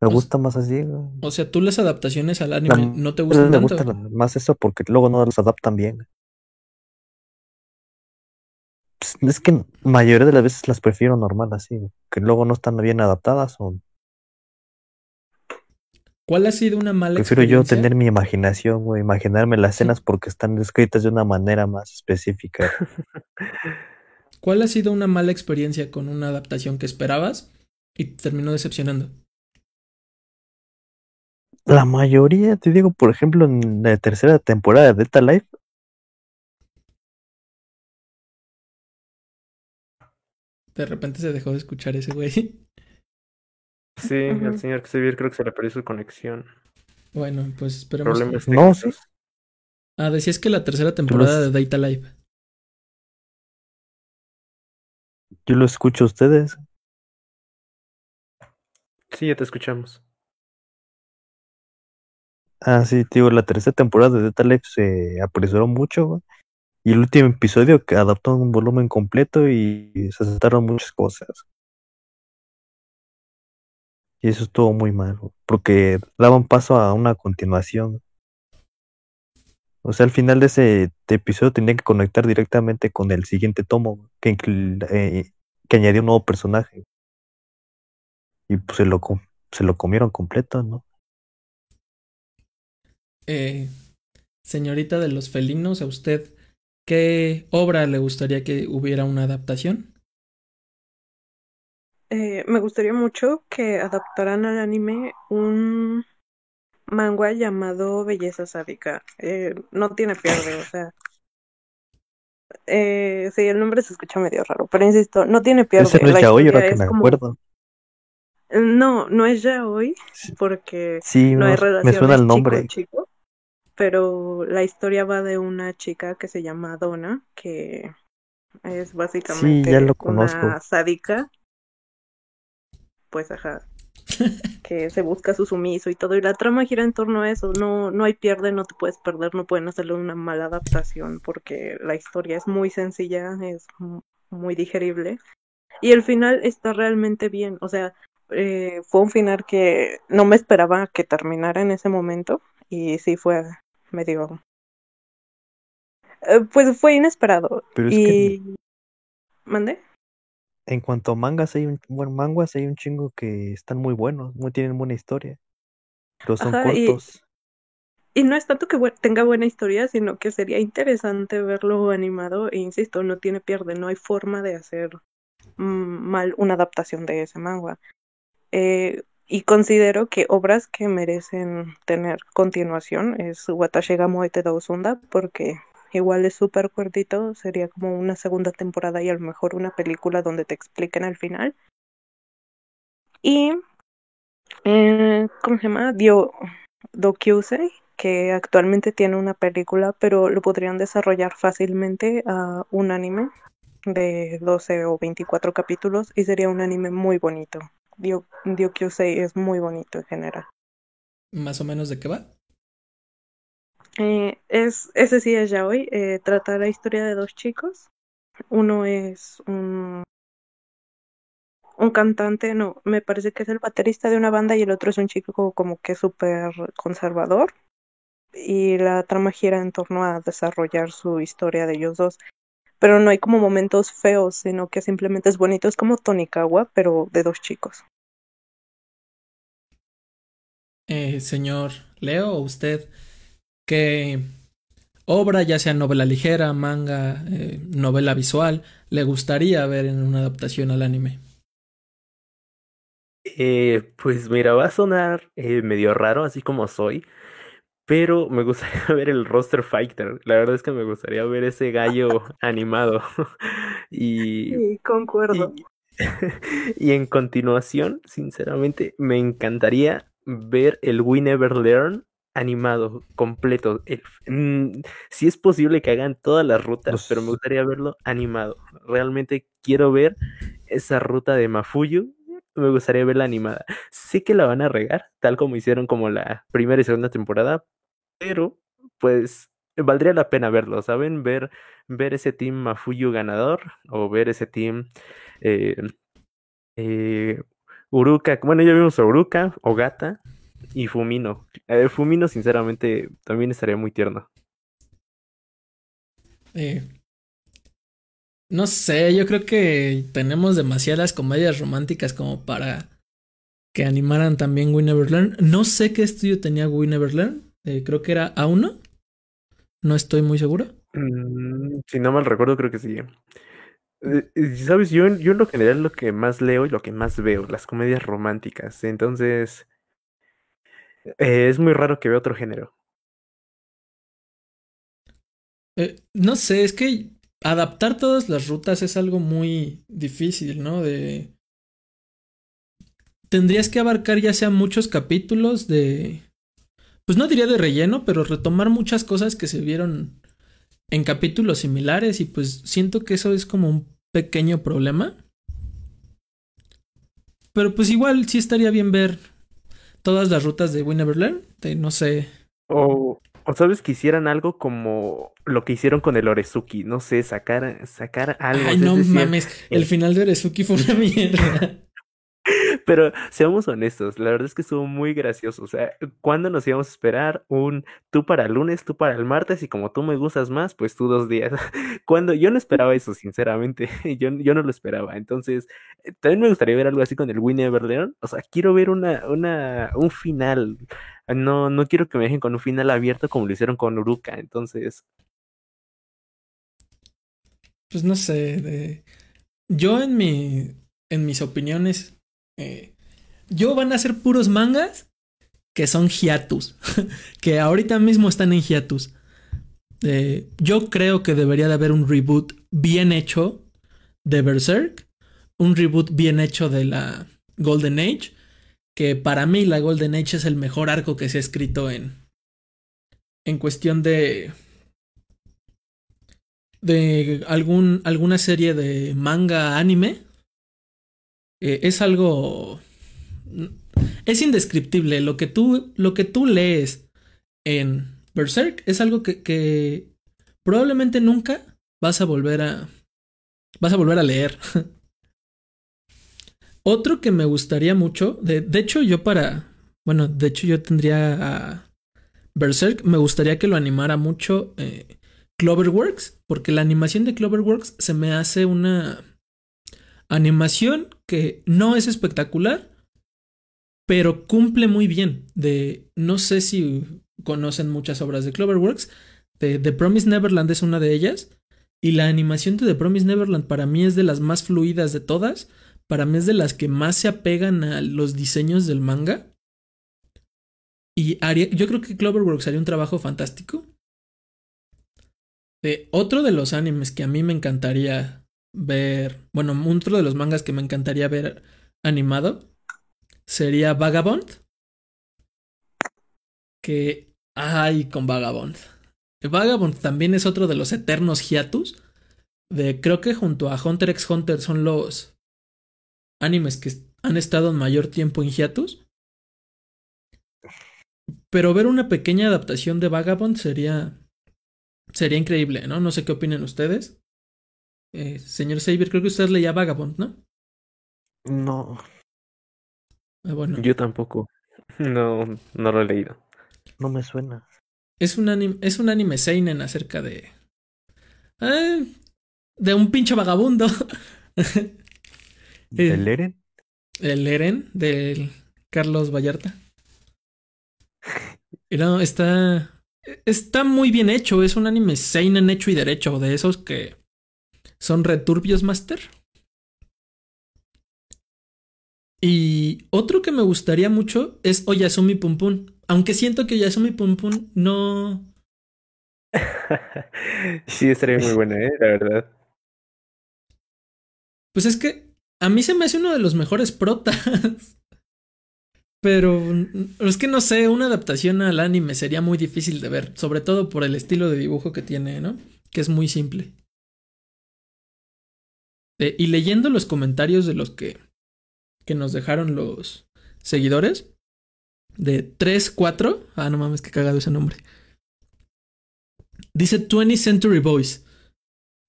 Speaker 4: Me gusta más así.
Speaker 1: O sea, tú las adaptaciones al anime no te gustan me
Speaker 4: gusta más eso porque luego no las adaptan bien. Pues, es que la mayoría de las veces las prefiero normal así, que luego no están bien adaptadas o
Speaker 1: ¿Cuál ha sido una mala
Speaker 4: Prefiero yo tener mi imaginación, o imaginarme las escenas porque están descritas de una manera más específica.
Speaker 1: ¿Cuál ha sido una mala experiencia con una adaptación que esperabas y terminó decepcionando?
Speaker 4: La mayoría, te digo, por ejemplo, en la tercera temporada de Data Life.
Speaker 1: De repente se dejó de escuchar ese güey.
Speaker 3: Sí, el señor Xavier creo que se le perdió su conexión.
Speaker 1: Bueno, pues esperemos.
Speaker 3: Problemas
Speaker 4: no, sí.
Speaker 1: Ah, decías que la tercera temporada de Data Live.
Speaker 4: Yo lo escucho a ustedes.
Speaker 3: Sí, ya te escuchamos.
Speaker 4: Ah, sí, digo, la tercera temporada de Data Life se apresuró mucho, y el último episodio que adaptó un volumen completo y se aceptaron muchas cosas. Y eso estuvo muy mal, porque daban paso a una continuación. O sea, al final de ese episodio tenía que conectar directamente con el siguiente tomo, que, eh, que añadió un nuevo personaje. Y pues se lo, se lo comieron completo, ¿no?
Speaker 1: Eh, señorita de los felinos, ¿a usted qué obra le gustaría que hubiera una adaptación?
Speaker 2: Eh, me gustaría mucho que adaptaran al anime un manga llamado Belleza Sádica. Eh, no tiene pierde, o sea. Eh, sí, el nombre se escucha medio raro, pero insisto, no tiene pierde.
Speaker 4: Ese no es yaoi, ahora que me acuerdo.
Speaker 2: No, no es yaoi, porque
Speaker 4: sí,
Speaker 2: no, hay
Speaker 4: relación. Me suena el nombre.
Speaker 2: Chico, pero la historia va de una chica que se llama Donna, que es básicamente
Speaker 4: sí, ya lo conozco.
Speaker 2: una sádica pues ajá, que se busca su sumiso y todo, y la trama gira en torno a eso, no, no hay pierde, no te puedes perder, no pueden hacerle una mala adaptación porque la historia es muy sencilla, es muy digerible, y el final está realmente bien, o sea, eh, fue un final que no me esperaba que terminara en ese momento, y sí fue medio... Eh, pues fue inesperado. y... ¿Mande?
Speaker 4: en cuanto a mangas, hay un, bueno, manguas hay un chingo que están muy buenos, muy tienen buena historia. Pero son
Speaker 2: Ajá, y-
Speaker 4: cortos.
Speaker 2: Y no es tanto que bu- tenga buena historia, sino que sería interesante verlo animado. E insisto, no tiene pierde, no hay forma de hacer mm, mal una adaptación de ese manga. Eh, y considero que obras que merecen tener continuación es Watashi ga Moe te Dousunda, porque igual es súper cortito, sería como una segunda temporada y a lo mejor una película donde te expliquen al final. Y, eh, ¿cómo se llama? Dio, Dokyusei, que actualmente tiene una película, pero lo podrían desarrollar fácilmente a un anime de 12 o 24 capítulos y sería un anime muy bonito. Dio, es muy bonito en general.
Speaker 1: Más o menos de qué va.
Speaker 2: Eh, es, ese sí es ya hoy. Eh, trata la historia de dos chicos. Uno es un, un cantante, no, me parece que es el baterista de una banda y el otro es un chico como que súper conservador. Y la trama gira en torno a desarrollar su historia de ellos dos. Pero no hay como momentos feos, sino que simplemente es bonito. Es como Tonikawa, pero de dos chicos.
Speaker 1: Eh, señor Leo, ¿o usted, ¿qué obra, ya sea novela ligera, manga, eh, novela visual, le gustaría ver en una adaptación al anime?
Speaker 3: Eh, pues mira, va a sonar eh, medio raro, así como soy, pero me gustaría ver el roster fighter. La verdad es que me gustaría ver ese gallo animado. Y,
Speaker 2: Sí, concuerdo.
Speaker 3: y, y en continuación, sinceramente, me encantaría ver el We Never Learn animado, completo. El- mm, si es posible que hagan todas las rutas, pero me gustaría verlo animado. Realmente quiero ver esa ruta de Mafuyu. Me gustaría verla animada. Sé que la van a regar, tal como hicieron como la primera y segunda temporada, pero pues valdría la pena verlo, ¿saben? Ver, ver ese team Mafuyu ganador o ver ese team eh, eh, Uruka. Bueno, ya vimos a Uruka, Ogata y Fumino. Eh, Fumino, sinceramente, también estaría muy tierno.
Speaker 1: Eh, no sé, yo creo que tenemos demasiadas comedias románticas como para que animaran también We Never Learn. No sé qué estudio tenía We Never Learn. Eh, creo que era A1. No estoy muy seguro.
Speaker 3: Mm, si no mal recuerdo, creo que sí. Eh, Sabes, yo, en- yo en lo general lo que más leo y lo que más veo, las comedias románticas. Entonces, eh, es muy raro que vea otro género.
Speaker 1: Eh, no sé, es que adaptar todas las rutas es algo muy difícil, ¿no? De... Tendrías que abarcar ya sea muchos capítulos de... Pues no diría de relleno, pero retomar muchas cosas que se vieron en capítulos similares y pues siento que eso es como un pequeño problema. Pero pues igual sí estaría bien ver todas las rutas de We Learn, no sé.
Speaker 3: O sabes que hicieran algo como lo que hicieron con el Orezuki, no sé, sacar, sacar algo.
Speaker 1: Ay, no
Speaker 3: decir,
Speaker 1: mames, el
Speaker 3: eh,
Speaker 1: final de Orezuki fue una mierda.
Speaker 3: Pero seamos honestos, la verdad es que estuvo muy gracioso. O sea, ¿cuándo nos íbamos a esperar un tú para el lunes, tú para el martes y como tú me gustas más, pues tú dos días? Cuando yo no esperaba eso, sinceramente, yo, yo no lo esperaba. Entonces, eh, también me gustaría ver algo así con el We Never Learn. O sea, quiero ver una, una, un final. No, no quiero que me dejen con un final abierto como lo hicieron con Uruka. Entonces,
Speaker 1: Pues no sé, yo en mi en mis opiniones eh, yo van a ser puros mangas que son hiatus, que ahorita mismo están en hiatus. Eh, yo creo que debería de haber un reboot bien hecho de Berserk, un reboot bien hecho de la Golden Age, que para mí la Golden Age es el mejor arco que se ha escrito en en cuestión de de algún, alguna serie de manga anime. Eh, es algo. Es indescriptible. Lo que tú, lo que tú lees en Berserk es algo que, probablemente nunca vas a volver a. Vas a volver a leer. Otro que me gustaría mucho. De, de hecho, yo para. Bueno, de hecho, yo tendría a Berserk. Me gustaría que lo animara mucho. Eh, Cloverworks, porque la animación de Cloverworks se me hace una animación que no es espectacular, pero cumple muy bien. De no sé si conocen muchas obras de Cloverworks. De The Promise Neverland es una de ellas. Y la animación de The Promise Neverland para mí es de las más fluidas de todas. Para mí es de las que más se apegan a los diseños del manga. Y yo creo que Cloverworks haría un trabajo fantástico. De otro de los animes que a mí me encantaría ver, bueno, otro de los mangas que me encantaría ver animado sería Vagabond. Que ay con Vagabond. Vagabond también es otro de los eternos hiatus. De creo que junto a Hunter x Hunter son los animes que han estado en mayor tiempo en hiatus. Pero ver una pequeña adaptación de Vagabond sería sería increíble, ¿no? No sé qué opinan ustedes. Eh, señor Xavier, creo que usted leía Vagabond, ¿no?
Speaker 4: No.
Speaker 3: Ah, bueno. Yo tampoco. No, no lo he leído.
Speaker 4: No me suena.
Speaker 1: Es un anime, es un anime seinen acerca de. Eh, de un pinche vagabundo.
Speaker 4: ¿El Eren?
Speaker 1: El Eren, del Carlos Vallarta. No, está. Está muy bien hecho. Es un anime seinen hecho y derecho. De esos que son returbios master. Y otro que me gustaría mucho es Oyasumi Pum Pum. Aunque siento que Oyasumi Pum Pum no.
Speaker 3: sí, estaría muy buena, ¿eh? La verdad.
Speaker 1: Pues es que a mí se me hace uno de los mejores protas. Pero es que no sé, una adaptación al anime sería muy difícil de ver, sobre todo por el estilo de dibujo que tiene, ¿no? Que es muy simple. Eh, y leyendo los comentarios de los que que nos dejaron los seguidores. De 3, 4. Ah, no mames, que cagado ese nombre. Dice 20th Century Boys.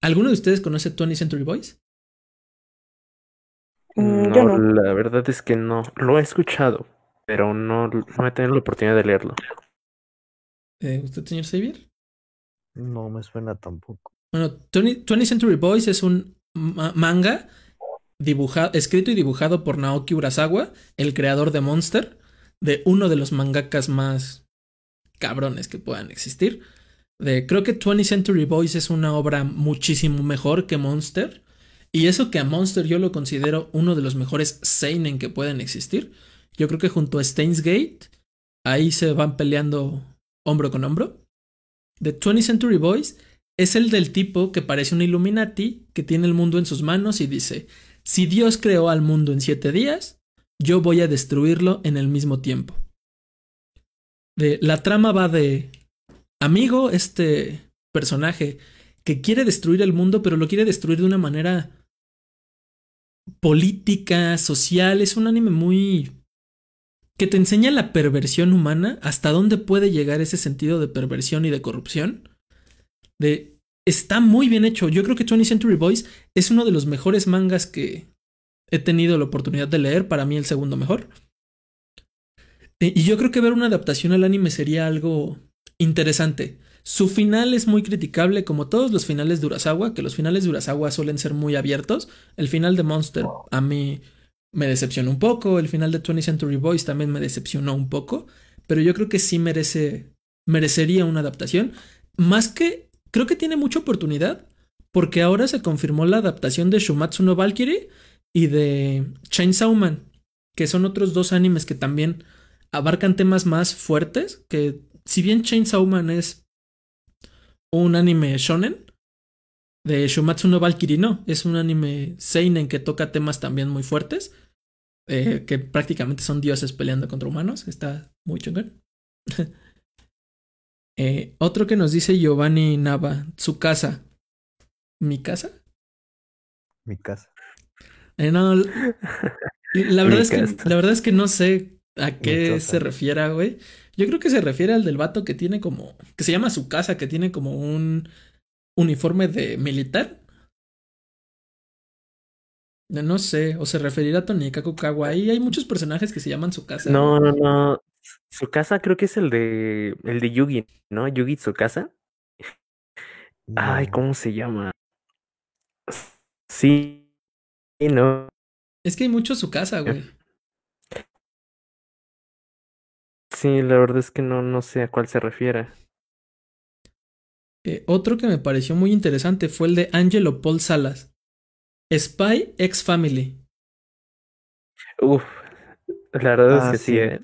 Speaker 1: ¿Alguno de ustedes conoce 20th Century Boys?
Speaker 3: Mm, no, la verdad es que no. Lo he escuchado, pero no, no he tenido la oportunidad de leerlo.
Speaker 1: Eh, ¿Usted, señor Xavier?
Speaker 4: No me suena tampoco.
Speaker 1: Bueno, 20, th Century Boys es un manga escrito y dibujado por Naoki Urasawa, el creador de Monster, de uno de los mangakas más cabrones que puedan existir. De, creo que 20th Century Boys es una obra muchísimo mejor que Monster. Y eso que a Monster yo lo considero uno de los mejores seinen que pueden existir. Yo creo que junto a Steins Gate, ahí se van peleando hombro con hombro. The 20th Century Boys es el del tipo que parece un Illuminati, que tiene el mundo en sus manos y dice, si Dios creó al mundo en siete días, yo voy a destruirlo en el mismo tiempo. La trama va de amigo, este personaje que quiere destruir el mundo, pero lo quiere destruir de una manera política, social. Es un anime muy... que te enseña la perversión humana, hasta dónde puede llegar ese sentido de perversión y de corrupción. De está muy bien hecho. Yo creo que 20 Century Boys es uno de los mejores mangas que he tenido la oportunidad de leer. Para mí, el segundo mejor. Eh, y yo creo que ver una adaptación al anime sería algo interesante. Su final es muy criticable, como todos los finales de Urasawa, que los finales de Urasawa suelen ser muy abiertos. El final de Monster a mí me decepcionó un poco. El final de 20 Century Boys también me decepcionó un poco. Pero yo creo que sí merece. merecería una adaptación. Más que creo que tiene mucha oportunidad porque ahora se confirmó la adaptación de Shumatsu no Valkyrie y de Chainsaw Man, que son otros dos animes que también abarcan temas más fuertes, que si bien Chainsaw Man es un anime shonen, de Shumatsu no Valkyrie no, es un anime seinen que toca temas también muy fuertes, eh, que prácticamente son dioses peleando contra humanos, está muy chungón. Eh, otro que nos dice Giovanni Nava, su casa. ¿Mi casa?
Speaker 4: Mi casa.
Speaker 1: Eh, no, la verdad, es que, la verdad es que no sé a qué se refiere, güey. Yo creo que se refiere al del vato que tiene como. que se llama su casa, que tiene como un uniforme de militar. No sé, o se referirá a Tonikaku Ahí Hay muchos personajes que se llaman su casa.
Speaker 3: No, no, no. Su casa creo que es el de el de Yugi, ¿no? Yugi su casa. Ay, ¿cómo se llama? Sí. Y no.
Speaker 1: Es que hay mucho su casa, güey.
Speaker 3: Sí, la verdad es que no, no sé a cuál se refiere.
Speaker 1: Eh, otro que me pareció muy interesante fue el de Angelo Paul Salas. Spy X Family.
Speaker 3: Uf, la verdad
Speaker 4: Ah,
Speaker 3: es que sí,
Speaker 4: sí.
Speaker 3: ¿eh?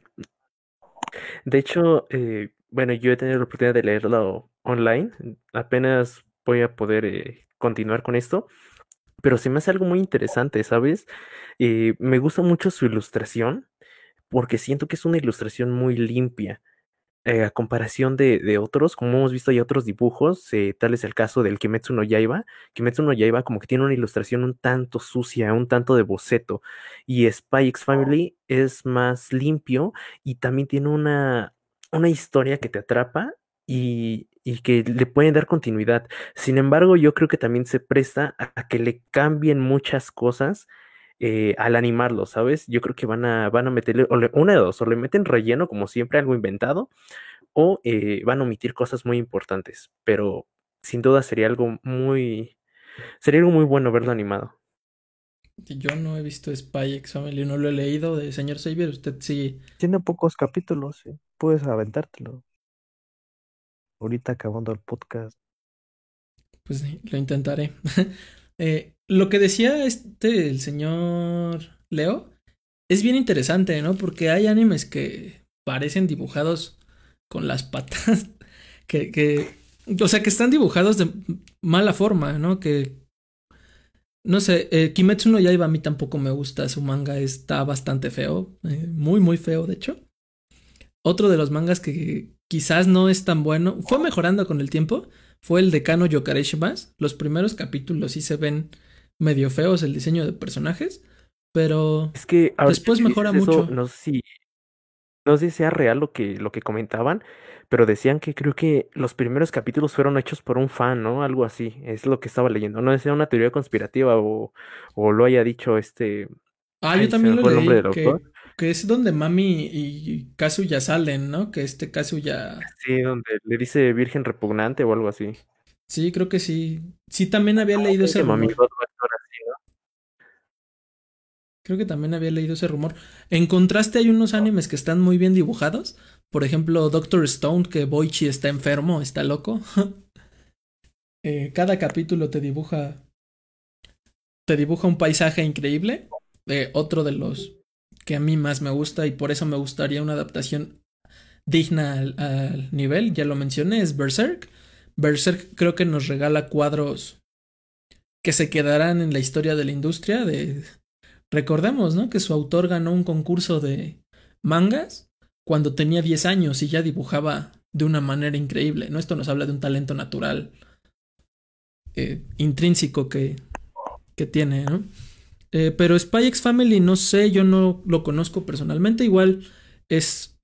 Speaker 3: De hecho, eh, bueno, yo he tenido la oportunidad de leerlo online. Apenas voy a poder eh, continuar con esto. Pero se me hace algo muy interesante, ¿sabes? Eh, me gusta mucho su ilustración porque siento que es una ilustración muy limpia. Eh, a comparación de, de otros, como hemos visto hay otros dibujos, eh, tal es el caso del Kimetsu no Yaiba. Kimetsu no Yaiba como que tiene una ilustración un tanto sucia, un tanto de boceto, y Spy X Family es más limpio y también tiene una, una historia que te atrapa y, y que le pueden dar continuidad. Sin embargo, yo creo que también se presta a, a que le cambien muchas cosas eh, al animarlo, ¿sabes? Yo creo que van a, van a meterle, o le- una de dos, o le meten relleno como siempre, algo inventado, o eh, van a omitir cosas muy importantes, pero sin duda sería algo muy, sería algo muy bueno verlo animado.
Speaker 1: Yo no he visto Spy X Family, no lo he leído de señor Xavier. Usted sí.
Speaker 4: Tiene pocos capítulos, ¿eh? puedes aventártelo. Ahorita acabando el podcast.
Speaker 1: Pues sí, lo intentaré. Eh, lo que decía este, el señor Leo, es bien interesante, ¿no? Porque hay animes que parecen dibujados con las patas, que, o sea, que están dibujados de mala forma, ¿no? Que, no sé, eh, Kimetsu no Yaiba a mí tampoco me gusta, su manga está bastante feo, eh, muy, muy feo, de hecho. Otro de los mangas que quizás no es tan bueno, fue mejorando con el tiempo, fue el de Kano Yokareshimas. Los primeros capítulos sí se ven medio feos el diseño de personajes, pero
Speaker 3: Es que ahorita
Speaker 1: Después mejora
Speaker 3: eso,
Speaker 1: mucho.
Speaker 3: no sé si, no sé si sea real lo que, lo que comentaban, pero decían que creo que los primeros capítulos fueron hechos por un fan, ¿no? Algo así, es lo que estaba leyendo. No sea una teoría conspirativa o, o lo haya dicho este.
Speaker 1: Ah,
Speaker 3: Ay,
Speaker 1: yo también lo leí, que. Que es donde Mami y Kazuya salen, ¿no? Que este Kazuya...
Speaker 3: Sí, donde le dice virgen repugnante o algo así.
Speaker 1: Sí, creo que sí. Sí, también había leído ese
Speaker 3: Mami
Speaker 1: rumor. Creo que también había leído ese rumor. En contraste, hay unos animes que están muy bien dibujados. Por ejemplo, Doctor Stone, que Boichi está enfermo, está loco. Eh, cada capítulo te dibuja. Te dibuja un paisaje increíble. Eh, otro de los que a mí más me gusta y por eso me gustaría una adaptación digna al, nivel, ya lo mencioné, es Berserk. Berserk creo que nos regala cuadros que se quedarán en la historia de la industria. De... Recordemos, ¿no? Que su autor ganó un concurso de mangas cuando tenía 10 años y ya dibujaba de una manera increíble, ¿no? Esto nos habla de un talento natural eh, intrínseco que, que tiene, ¿no? Eh, pero Spy X Family, no sé, yo no lo conozco personalmente. Igual es.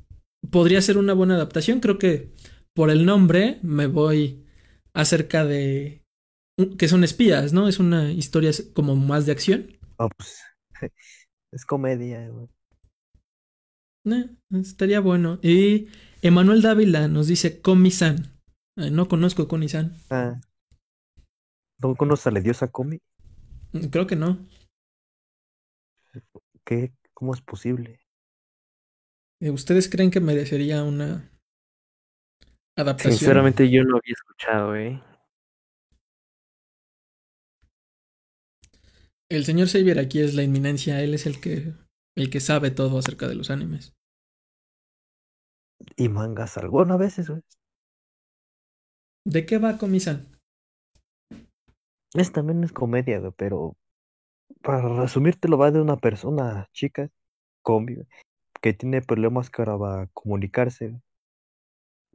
Speaker 1: Podría ser una buena adaptación. Creo que por el nombre me voy acerca de. que son espías, ¿no? Es una historia como más de acción.
Speaker 4: Ah, pues, es comedia, güey.
Speaker 1: Eh, estaría bueno. Y Emanuel Dávila nos dice Komi-san. Eh, no conozco Komi-san.
Speaker 4: Ah. ¿No conoces a la diosa Komi?
Speaker 1: Creo que no.
Speaker 4: ¿Qué? ¿Cómo es posible?
Speaker 1: Eh, ¿Ustedes creen que merecería una adaptación?
Speaker 3: Sinceramente yo no había escuchado, ¿eh?
Speaker 1: El señor Xavier aquí es la inminencia, él es el que el que sabe todo acerca de los animes.
Speaker 4: Y mangas alguna a veces, güey.
Speaker 1: ¿De qué va Komi-san?
Speaker 4: Es también es comedia, pero para resumírtelo va de una persona chica, combi, que tiene problemas para comunicarse.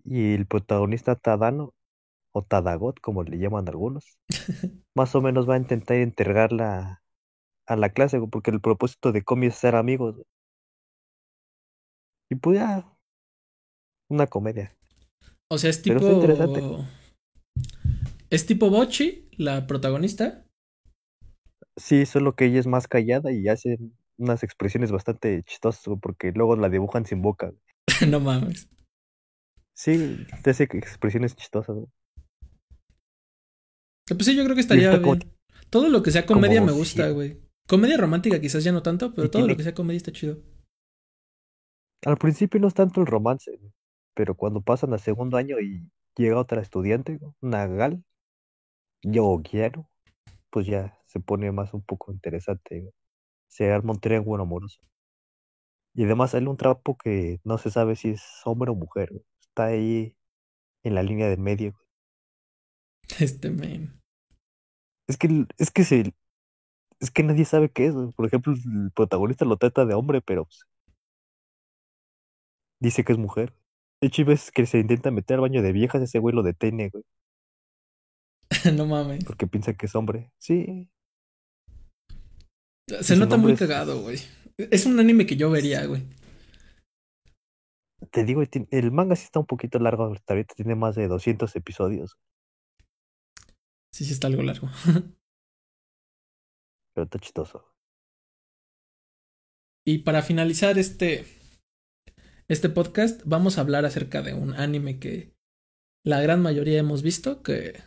Speaker 4: Y el protagonista Tadano, o Tadagot, como le llaman algunos, más o menos va a intentar integrarla a la clase, porque el propósito de Comi es ser amigos. Y pues ya, una comedia.
Speaker 1: O sea, es
Speaker 4: Pero
Speaker 1: tipo
Speaker 4: está interesante.
Speaker 1: es tipo Bochi, la protagonista.
Speaker 4: Sí, solo que ella es más callada y hace unas expresiones bastante chistosas, güey, porque luego la dibujan sin boca. güey.
Speaker 1: no mames.
Speaker 4: Sí, te hace expresiones chistosas. güey.
Speaker 1: Pues sí, yo creo que estaría
Speaker 4: está como-.
Speaker 1: Todo lo que sea comedia
Speaker 4: como
Speaker 1: me gusta, güey. Comedia romántica quizás ya no tanto, pero
Speaker 4: Y
Speaker 1: todo lo
Speaker 4: tiene-
Speaker 1: que sea comedia está chido.
Speaker 4: Al principio no es tanto el romance, güey, pero cuando pasan al segundo año y llega otra estudiante, güey, una gal, yo quiero, pues ya se pone más un poco interesante. Se arma un triángulo amoroso. Y además sale un trapo que no se sabe si es hombre o mujer. Está ahí en la línea de medio.
Speaker 1: Este men.
Speaker 4: Es que, es que se, es que nadie sabe qué es. Por ejemplo, el protagonista lo trata de hombre, pero pues, dice que es mujer. De hecho, hay veces que se intenta meter al baño de viejas, ese güey lo detiene, güey,
Speaker 1: no mames.
Speaker 4: porque piensa que es hombre. Sí,
Speaker 1: Se nota muy
Speaker 4: es-
Speaker 1: cagado, güey. Es un anime que yo vería, güey.
Speaker 4: te digo, el manga sí está un poquito largo, ahorita tiene más de 200 episodios,
Speaker 1: Sí, sí está algo largo.
Speaker 4: pero está chistoso.
Speaker 1: Y para finalizar este, este podcast, vamos a hablar acerca de un anime que la gran mayoría hemos visto, que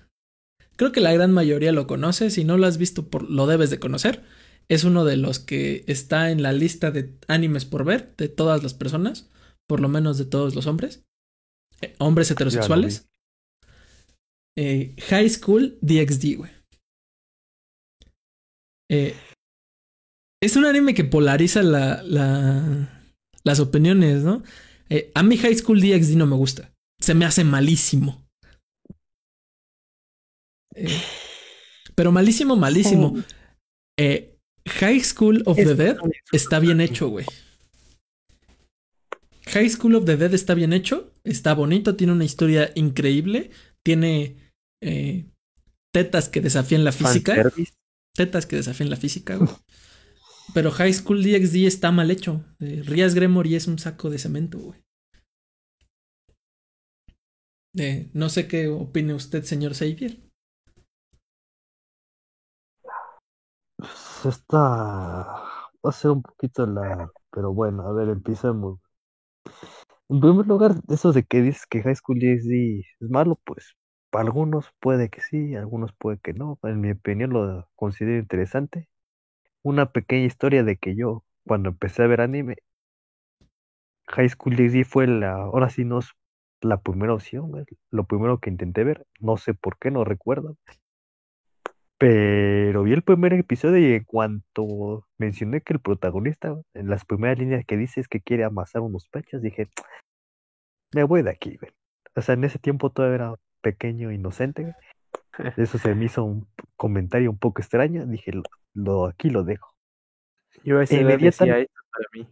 Speaker 1: creo que la gran mayoría lo conoce. Si no lo has visto, por, lo debes de conocer. Es uno de los que está en la lista de animes por ver de todas las personas, por lo menos de todos los hombres, eh, hombres heterosexuales. Eh, High School DxD, güey. Eh, es un anime que polariza la, la- las opiniones, ¿no? Eh, a mí High School DxD no me gusta. Se me hace malísimo. Eh, pero malísimo, malísimo. Eh, High School of the Dead está bien hecho, güey. High School of the Dead está bien hecho, está bonito, tiene una historia increíble, tiene eh, tetas que desafían la física, tetas que desafían la física, güey. Pero High School DxD está mal hecho. Eh, Rías Gremory es un saco de cemento, güey. Eh, no sé qué opine usted, señor Xavier.
Speaker 4: Esta va a ser un poquito la, pero bueno, a ver, empecemos. En primer lugar, eso de que dices que High School DxD es malo, pues para algunos puede que sí, algunos puede que no. En mi opinión lo considero interesante. Una pequeña historia de que yo, cuando empecé a ver anime, High School DxD fue la, ahora sí no es la primera opción, lo primero que intenté ver. No sé por qué, no recuerdo. Pero vi el primer episodio y en cuanto mencioné que el protagonista, en las primeras líneas que dice es que quiere amasar unos pechos, dije, me voy de aquí, güey. O sea, en ese tiempo todavía era pequeño, inocente, güey. Eso se me hizo un comentario un poco extraño. Dije, lo, lo- aquí lo dejo.
Speaker 3: Yo edad
Speaker 4: Inmediatamente-
Speaker 3: para mí.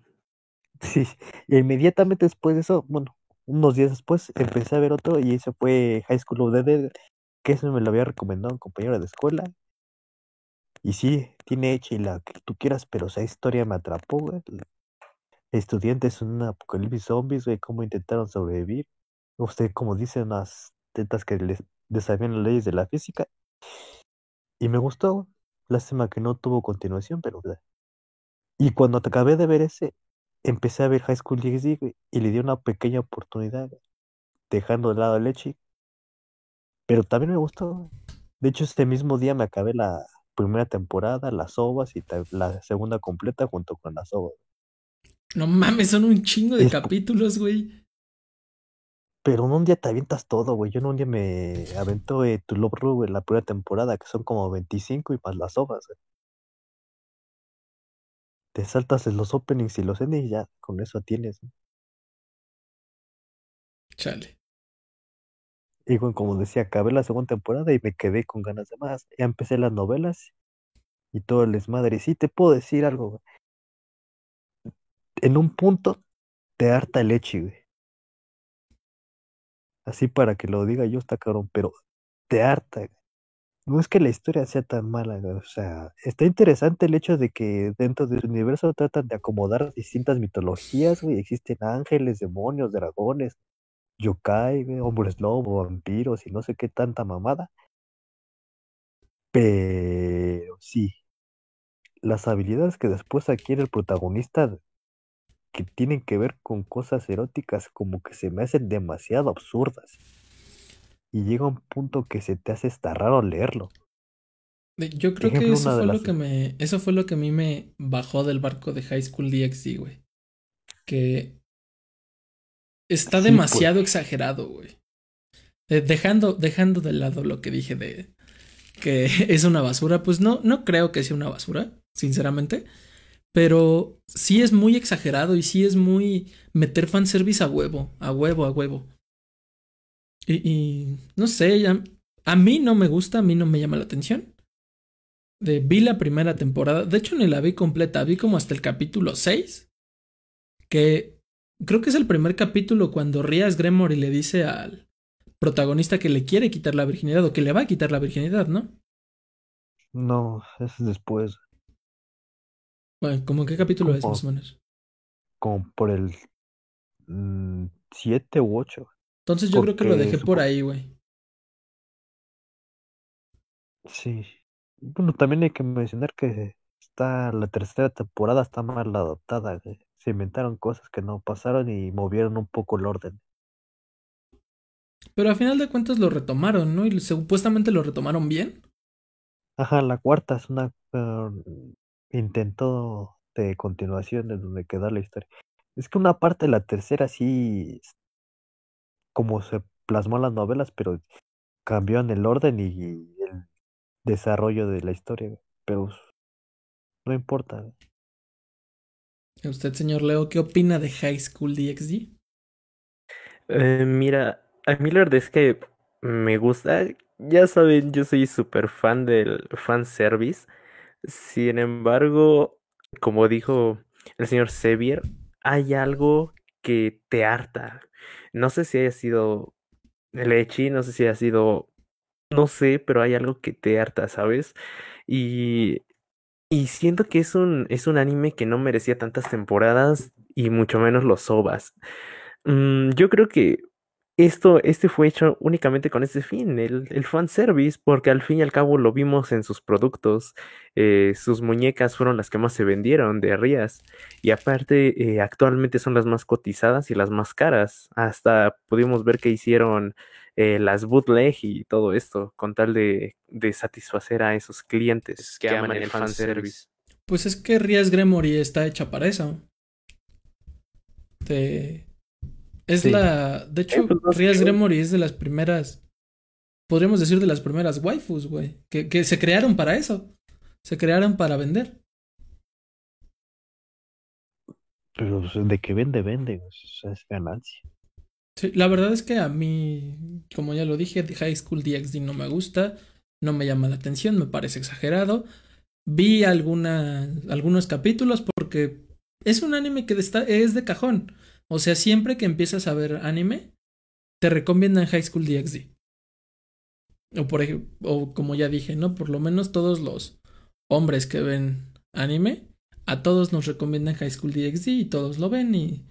Speaker 4: Sí, inmediatamente después de eso, bueno, unos días después, empecé a ver otro y ese fue High School of the Dead, que eso me lo había recomendado un compañero de escuela. Y sí, tiene hecha y la que tú quieras, pero esa historia me atrapó, güey. Estudiantes en un apocalipsis zombies, güey, cómo intentaron sobrevivir. Usted, como dice, unas tetas que les desafían las leyes de la física. Y me gustó, güey. Lástima que no tuvo continuación, pero... güey. Y cuando acabé de ver ese, empecé a ver High School DxD, güey, y le di una pequeña oportunidad, dejando de lado a Lechi. Pero también me gustó. güey. De hecho, este mismo día me acabé la primera temporada, las ovas y la segunda completa junto con las ovas.
Speaker 1: No mames, son un chingo de
Speaker 4: Es-
Speaker 1: capítulos, güey.
Speaker 4: Pero en un día te avientas todo, güey. Yo en un día me aventó eh, To Love Ru, güey, la primera temporada, que son como 25 y más las ovas, güey. Te saltas en los openings y los endings y ya con eso tienes. ¿no?
Speaker 1: Chale.
Speaker 4: Y güey, como decía, acabé la segunda temporada y me quedé con ganas de más. Ya empecé las novelas y todo el desmadre. Y sí te puedo decir algo. En un punto te harta el leche, güey. Así para que lo diga yo está cabrón, pero te harta. güey. No es que la historia sea tan mala, güey, O sea, está interesante el hecho de que dentro del universo tratan de acomodar distintas mitologías, güey. Existen ángeles, demonios, dragones, yokai, güey, hombres lobo, vampiros y no sé qué tanta mamada. Pero sí, las habilidades que después adquiere el protagonista que tienen que ver con cosas eróticas como que se me hacen demasiado absurdas. Y llega un punto que se te hace hasta raro leerlo.
Speaker 1: Yo creo
Speaker 4: Ejemplo,
Speaker 1: que eso fue lo que me. Eso fue lo que a mí me bajó del barco de High School DxD, güey. Que está
Speaker 4: Sí,
Speaker 1: demasiado exagerado, güey. Eh, dejando, dejando de lado lo que dije de que es una basura, pues no, no creo que sea una basura, sinceramente. Pero sí es muy exagerado y sí es muy meter fanservice a huevo, a huevo, a huevo. Y, y no sé, ya- a mí no me gusta, a mí no me llama la atención. De, vi la primera temporada, de hecho ni la vi completa, vi como hasta el capítulo 6, que creo que es el primer capítulo cuando Rias Gremory le dice al protagonista que le quiere quitar la virginidad o que le va a quitar la virginidad, ¿no?
Speaker 4: No, eso es después,
Speaker 1: Bueno, ¿cómo qué capítulo es más o menos?
Speaker 4: como por el 7 u 8.
Speaker 1: Entonces yo creo que lo dejé por ahí, güey.
Speaker 4: Sí. Bueno, también hay que mencionar que está la tercera temporada está mal adaptada. güey. Se inventaron cosas que no pasaron y movieron un poco el orden.
Speaker 1: Pero a final de cuentas lo retomaron, ¿no? Y supuestamente lo retomaron bien.
Speaker 4: Ajá, la cuarta es una ah, intento de continuación de donde queda la historia. Es que una parte de la tercera sí, como se plasmó en las novelas, pero cambió en el orden y el desarrollo de la historia. Pero no importa. Güey.
Speaker 1: ¿Y Usted, señor Leo, ¿qué opina de High School DxD?
Speaker 3: Eh, mira, a mí la verdad es que me gusta. Ya saben, yo soy súper fan del fanservice. Sin embargo, como dijo el señor Sevier, hay algo que te harta. No sé si haya sido Lechi, no sé si haya sido, no sé, pero hay algo que te harta, ¿sabes? Y, y siento que es un, es un anime que no merecía tantas temporadas y mucho menos los ovas. Mm, yo creo que esto, este fue hecho únicamente con ese fin, el, el fanservice, porque al fin y al cabo lo vimos en sus productos. eh, sus muñecas fueron las que más se vendieron de Rías. Y aparte, eh, actualmente son las más cotizadas y las más caras. Hasta pudimos ver que hicieron eh, las bootleg y todo esto, con tal de, de satisfacer a esos clientes que aman el fanservice.
Speaker 1: Pues es que Rias Gremory está hecha para eso. Te- Es
Speaker 4: Sí.
Speaker 1: la. De hecho,
Speaker 3: Eh, pues.
Speaker 1: Gremory es de las primeras. Podríamos decir de las primeras waifus, güey. Que, que se crearon para eso. Se crearon para vender.
Speaker 4: Pero de que vende, vende. güey, o sea, es ganancia.
Speaker 1: Sí, la verdad es que a mí, como ya lo dije, High School DxD no me gusta, no me llama la atención, me parece exagerado. Vi alguna, algunos capítulos porque es un anime que está, es de cajón. O sea, siempre que empiezas a ver anime, te recomiendan High School DxD. O, por o como ya dije, ¿no? Por lo menos todos los hombres que ven anime, a todos nos recomiendan High School DxD y todos lo ven y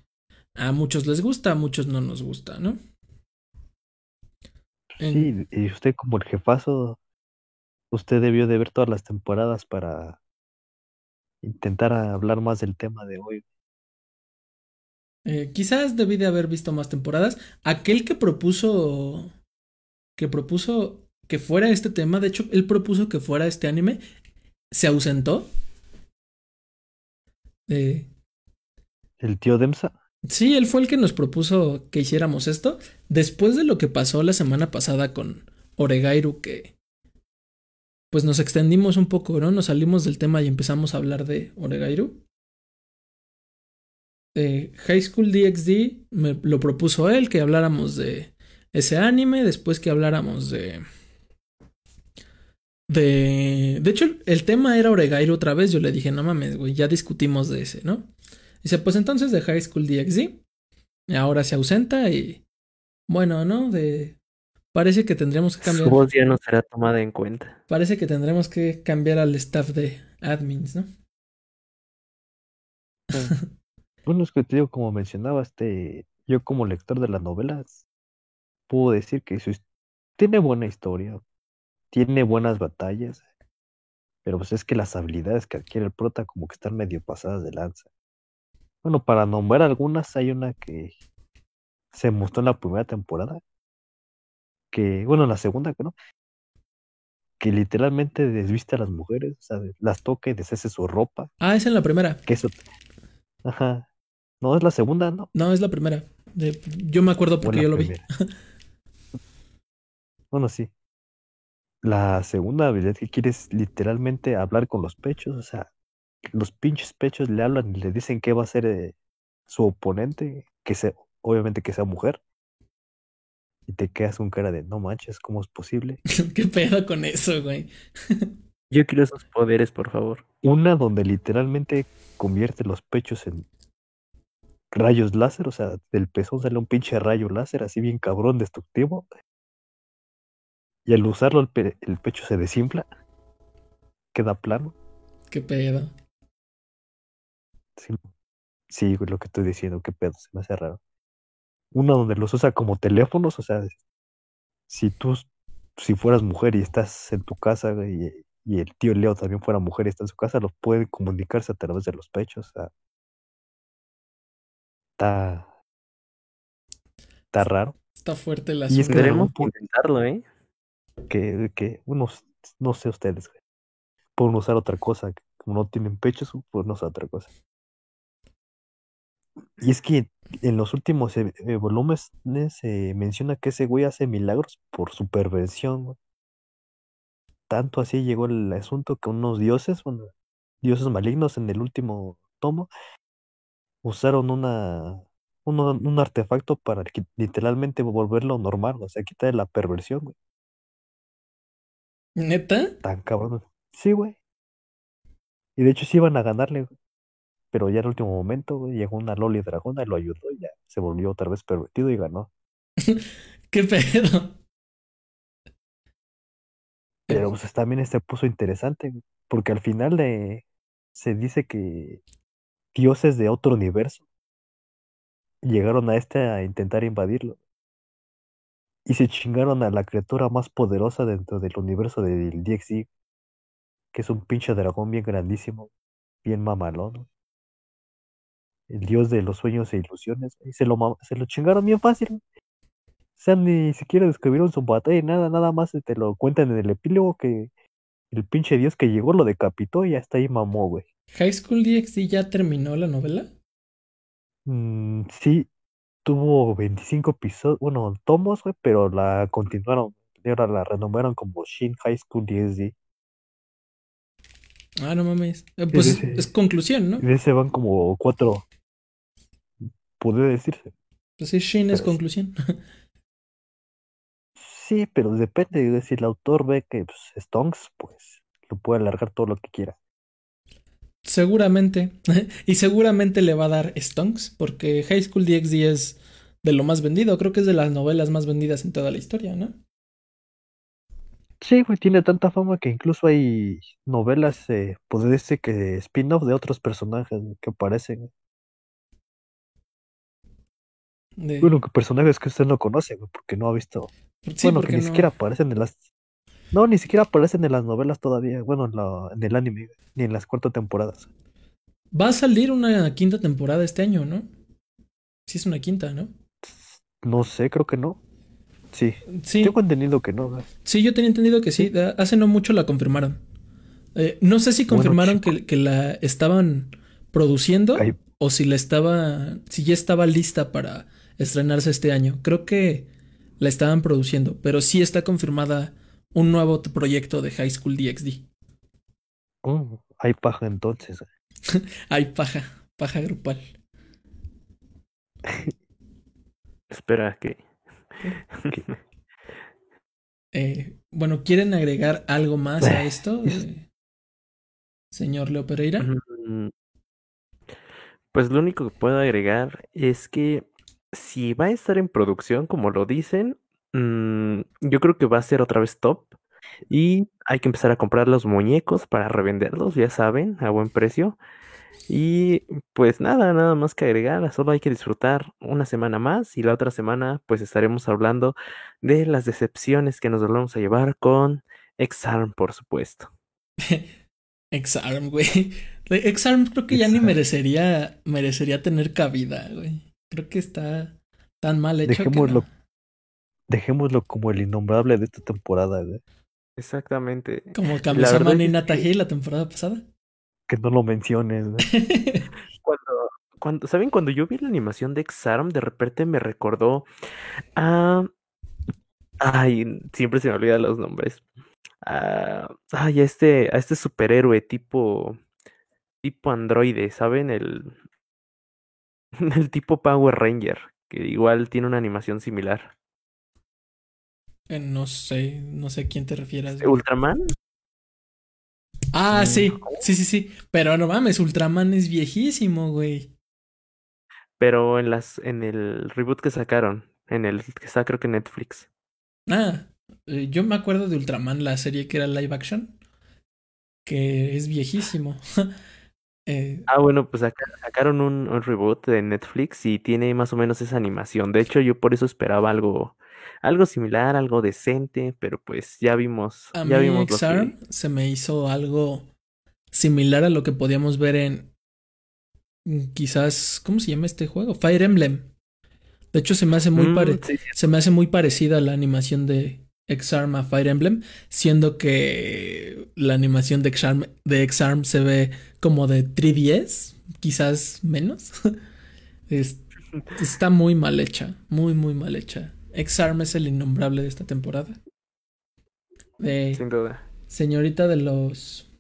Speaker 1: a muchos les gusta, a muchos no nos gusta, ¿no?
Speaker 4: Sí, y usted como el jefazo, usted debió de ver todas las temporadas para intentar hablar más del tema de hoy.
Speaker 1: Eh, quizás debí de haber visto más temporadas. Aquel que propuso. Que propuso que fuera este tema. De hecho, él propuso que fuera este anime. Se ausentó. Eh,
Speaker 4: El tío Demsa,
Speaker 1: sí, él fue el que nos propuso que hiciéramos esto. Después de lo que pasó la semana pasada con Oregairu, que. Pues nos extendimos un poco, ¿no? Nos salimos del tema y empezamos a hablar de Oregairu. Eh, High School DxD me lo propuso él que habláramos de ese anime, después que habláramos de de de hecho el tema era Oregairu otra vez, yo le dije, "No mames, güey, ya discutimos de ese, ¿no?" Dice, "Pues entonces de High School DxD ahora se ausenta y bueno, ¿no? De parece que tendremos que
Speaker 3: Su
Speaker 1: cambiar
Speaker 3: voz ya no será tomada en cuenta.
Speaker 1: parece que tendremos que cambiar al staff de admins, ¿no?"
Speaker 4: bueno, es que te digo, como mencionaba, este, yo como lector de las novelas, puedo decir que su tiene buena historia, tiene buenas batallas, pero pues es que las habilidades que adquiere el prota como que están medio pasadas de lanza. Bueno, para nombrar algunas, hay una que se mostró en la primera temporada, que, bueno, en la segunda, no, que literalmente desviste a las mujeres, o sea, las toca y deshace su ropa,
Speaker 1: Ah, es en la primera.
Speaker 4: que eso, ajá, no es la segunda, no,
Speaker 1: No, es la primera. De- yo me acuerdo porque yo lo vi.
Speaker 4: Bueno, sí. La segunda habilidad que quiere es literalmente hablar con los pechos, o sea, los pinches pechos le hablan y le dicen qué va a ser eh, su oponente, que sea, obviamente que sea mujer. Y te quedas con cara de, no manches, ¿cómo es posible?
Speaker 1: ¿Qué pedo con eso, güey?
Speaker 3: Yo quiero esos poderes, por favor.
Speaker 4: Una donde literalmente convierte los pechos en rayos láser, o sea, del pezón sale un pinche rayo láser así bien cabrón, destructivo. Y al usarlo el, pe- el pecho se desinfla, queda plano.
Speaker 1: ¿Qué pedo?
Speaker 4: Sí, sí, güey, lo que estoy diciendo, qué pedo, se me hace raro. Una donde los usa como teléfonos, o sea, si tú, si fueras mujer y estás en tu casa, güey, y, y el tío Leo también fuera mujer y está en su casa, los pueden comunicarse a través de los pechos, o sea, está, está raro.
Speaker 1: Está fuerte el
Speaker 4: Y es
Speaker 1: asunto.
Speaker 4: que
Speaker 3: Tendremos
Speaker 4: un
Speaker 3: que
Speaker 4: pu-
Speaker 3: intentarlo, ¿eh?
Speaker 4: que, que unos, no sé ustedes, güey, pueden usar otra cosa, como no tienen pechos, pueden usar otra cosa. Y es que en los últimos eh, eh, volúmenes se menciona que ese güey hace milagros por su perversión, güey. Tanto así llegó el asunto que unos dioses, bueno, dioses malignos en el último tomo, usaron una, un artefacto para literalmente volverlo normal, o sea, quitar la perversión, güey.
Speaker 1: ¿Neta?
Speaker 4: Tan cabrón. Sí, güey. Y de hecho sí iban a ganarle, güey. Pero ya en el último momento, güey, llegó una Loli Dragona y lo ayudó y ya se volvió otra vez pervertido y ganó.
Speaker 1: ¿Qué pedo?
Speaker 4: Pero pues también se puso interesante, porque al final de, se dice que dioses de otro universo llegaron a este a intentar invadirlo. Y se chingaron a la criatura más poderosa dentro del universo del DXD, que es un pinche dragón bien grandísimo, bien mamalón. El dios de los sueños e ilusiones, y se lo, se lo chingaron bien fácil. O sea, ni siquiera describieron su batalla y nada, nada más te lo cuentan en el epílogo que el pinche dios que llegó lo decapitó y ya está ahí mamó, güey.
Speaker 1: ¿High School DxD ya terminó la novela?
Speaker 4: Mm, sí, tuvo 25 episodios, bueno, tomos, güey, pero la continuaron. Ahora la renombraron como Shin High School DxD.
Speaker 1: Ah, no mames. Eh, Pues
Speaker 4: Sí,
Speaker 1: es,
Speaker 4: sí, sí.
Speaker 1: es conclusión, ¿no?
Speaker 4: Y de ese van como cuatro, puede decirse.
Speaker 1: Pues sí, Shin es conclusión.
Speaker 4: Sí, pero depende de si el autor ve que pues, Stonks, pues lo puede alargar todo lo que quiera.
Speaker 1: Seguramente. y seguramente le va a dar Stonks, porque High School DxD es de lo más vendido. Creo que es de las novelas más vendidas en toda la historia, ¿no?
Speaker 4: Sí, güey, tiene tanta fama que incluso hay novelas, eh, puede decir que spin-off de otros personajes que aparecen.
Speaker 1: De-
Speaker 4: Bueno, que personajes que usted no conoce, güey, porque no ha visto.
Speaker 1: sí,
Speaker 4: bueno, que ni
Speaker 1: no-
Speaker 4: siquiera aparecen en las. No, ni siquiera aparecen en las novelas todavía. Bueno, en, la- en el anime, güey, ni en las cuatro temporadas.
Speaker 1: Va a salir una quinta temporada este año, ¿no? Sí, es una quinta, ¿no?
Speaker 4: No sé, creo que no. Sí,
Speaker 1: Sí,
Speaker 4: tengo entendido que no. güey.
Speaker 1: sí, yo tenía entendido que sí. Da- Hace no mucho la confirmaron. Eh, no sé si confirmaron que, que la estaban produciendo o si la estaba, si ya estaba lista para estrenarse este año. Creo que la estaban produciendo, pero sí está confirmada un nuevo proyecto de High School DxD.
Speaker 4: Mm, hay paja entonces.
Speaker 1: Hay paja, paja grupal.
Speaker 3: Espera que.
Speaker 1: Eh, bueno, ¿quieren agregar algo más a esto, eh, señor Leo Pereira?
Speaker 3: Mm, Pues lo único que puedo agregar es que si va a estar en producción, como lo dicen, mm, yo creo que va a ser otra vez top. Y hay que empezar a comprar los muñecos para revenderlos, ya saben, a buen precio. Y pues nada, nada más que agregar, solo hay que disfrutar una semana más y la otra semana pues estaremos hablando de las decepciones que nos volvemos a llevar con Exarm, por supuesto.
Speaker 1: Exarm, güey. Exarm creo que ya ni merecería, merecería tener cabida, güey. Creo que está tan mal hecho que
Speaker 4: Dejémoslo.
Speaker 1: no.
Speaker 4: Dejémoslo como el innombrable de esta temporada, güey.
Speaker 3: Exactamente.
Speaker 1: Como
Speaker 3: La
Speaker 1: Kamisama
Speaker 3: verdad
Speaker 1: ni
Speaker 3: es
Speaker 1: Nata
Speaker 3: que-
Speaker 1: la temporada pasada.
Speaker 4: Que no lo menciones, güey.
Speaker 3: Cuando, cuando, ¿saben? Cuando yo vi la animación de Exarm, de repente me recordó a... Ay, siempre se me olvidan los nombres. A, ay, a este, a este superhéroe tipo, tipo androide, ¿saben? El, el tipo Power Ranger, que igual tiene una animación similar.
Speaker 1: Eh, no sé, no sé a quién te refieras.
Speaker 3: Ultraman,
Speaker 1: Ah,
Speaker 4: Mm.
Speaker 1: sí, sí, sí, sí. Pero no mames, Ultraman es viejísimo, güey.
Speaker 3: pero en las, en el reboot que sacaron, en el que está creo que Netflix.
Speaker 1: Ah, eh, yo me acuerdo de Ultraman, la serie que era live action, que es viejísimo. Eh,
Speaker 3: Ah, bueno, pues saca- sacaron un, un reboot de Netflix y tiene más o menos esa animación. De hecho, yo por eso esperaba algo, algo similar, algo decente, pero pues ya vimos,
Speaker 1: a
Speaker 3: ya
Speaker 1: mí
Speaker 3: vimos lo
Speaker 1: X-Arm
Speaker 3: que.
Speaker 1: se me hizo algo similar a lo que podíamos ver en mm, quizás, ¿cómo se llama este juego? Fire Emblem. De hecho, se me hace muy
Speaker 3: Mm,
Speaker 1: pare-
Speaker 3: sí, sí,
Speaker 1: se me hace muy parecida la animación de X-Arm a Fire Emblem, siendo que la animación de X-Arm, de X-Arm se ve como de 3DS, quizás menos. Es- está muy mal hecha, muy, muy mal hecha. X-Arm es el innombrable de esta temporada. De
Speaker 3: sin duda.
Speaker 1: señorita de los...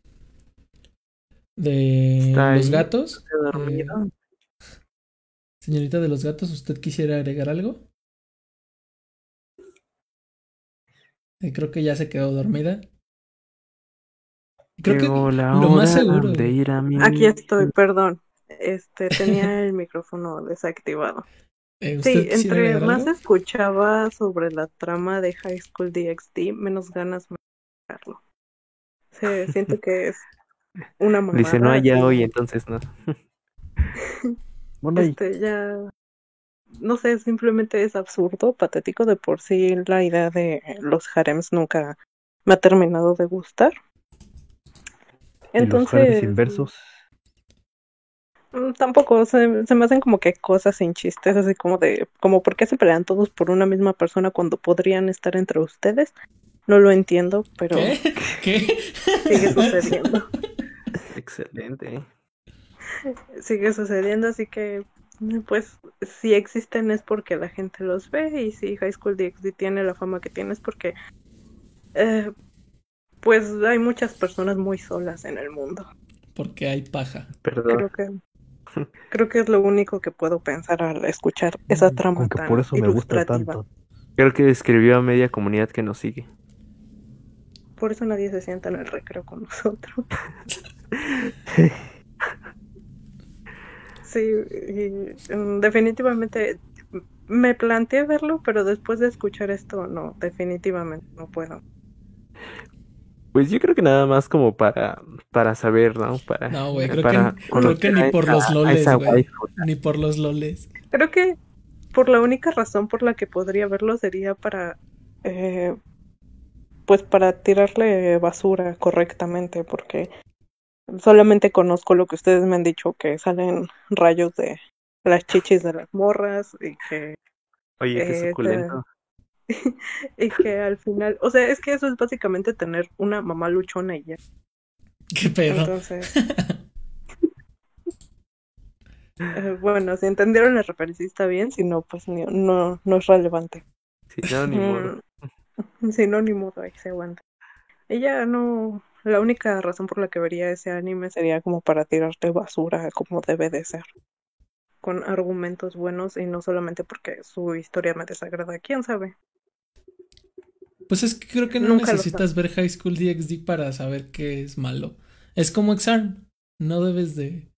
Speaker 1: De
Speaker 3: Está
Speaker 1: los
Speaker 3: ahí.
Speaker 1: gatos.
Speaker 3: ¿Está dormido?
Speaker 1: Señorita de los gatos, ¿usted quisiera agregar algo? Eh, creo que ya se quedó dormida. Creo que
Speaker 3: la
Speaker 1: lo más
Speaker 3: hora
Speaker 1: seguro.
Speaker 3: de ir a mi...
Speaker 2: Aquí estoy, perdón. Este, tenía el micrófono desactivado.
Speaker 1: eh, ¿usted
Speaker 2: Sí, entre más
Speaker 1: algo?
Speaker 2: escuchaba sobre la trama de High School DxD, menos ganas me de verlo. Sí, siento que es una mamada.
Speaker 3: Dice, no hay hoy, entonces no.
Speaker 4: Bueno,
Speaker 2: Este, ya, no sé, simplemente es absurdo, patético de por sí la idea de los harems nunca me ha terminado de gustar.
Speaker 4: Y los
Speaker 2: Entonces,
Speaker 4: jardines inversos.
Speaker 2: Mm, Tampoco, se, se me hacen como que cosas sin chistes, así como de, como por qué se pelean todos por una misma persona cuando podrían estar entre ustedes. No lo entiendo, pero
Speaker 1: ¿Qué? ¿Qué?
Speaker 2: sigue sucediendo.
Speaker 3: Excelente.
Speaker 2: Sigue sucediendo, así que, pues, si existen es porque la gente los ve y si High School DxD tiene la fama que tiene es porque, eh, pues, hay muchas personas muy solas en el mundo.
Speaker 1: Porque hay paja.
Speaker 3: Perdón.
Speaker 2: Creo que, creo que es lo único que puedo pensar al escuchar esa trama
Speaker 4: Con que
Speaker 2: tan
Speaker 4: por eso me gusta tanto.
Speaker 3: Creo que describió a media comunidad que nos sigue.
Speaker 2: Por eso nadie se sienta en el recreo con nosotros. Sí, y, mm, definitivamente me planteé verlo, pero después de escuchar esto, no, definitivamente no puedo.
Speaker 3: Pues yo creo que nada más como para, para saber, ¿no? Para,
Speaker 1: No, güey, creo
Speaker 3: para
Speaker 1: que, creo que ni por los loles, güey. Ni por los loles.
Speaker 2: Creo que por la única razón por la que podría verlo sería para, eh, pues para tirarle basura correctamente, porque solamente conozco lo que ustedes me han dicho, que salen rayos de las chichis de las morras y que
Speaker 3: Oye, qué
Speaker 2: Eh,
Speaker 3: suculento.
Speaker 2: y que al final, o sea, es que eso es básicamente tener una mamá luchona y ya.
Speaker 1: ¿Qué pedo?
Speaker 2: Entonces, eh, bueno, si entendieron la referencia está bien, si no, pues ni- no, no es relevante.
Speaker 3: Sí, no, ni modo.
Speaker 2: Mm, Si no, ni modo, ahí se aguanta. Ella no, la única razón por la que vería ese anime sería como para tirarte basura como debe de ser. Con argumentos buenos y no solamente porque su historia me desagrada. ¿Quién sabe?
Speaker 1: Pues es que creo que no
Speaker 2: Nunca
Speaker 1: necesitas ver High School DxD para saber que es malo. Es como Exarm. No debes de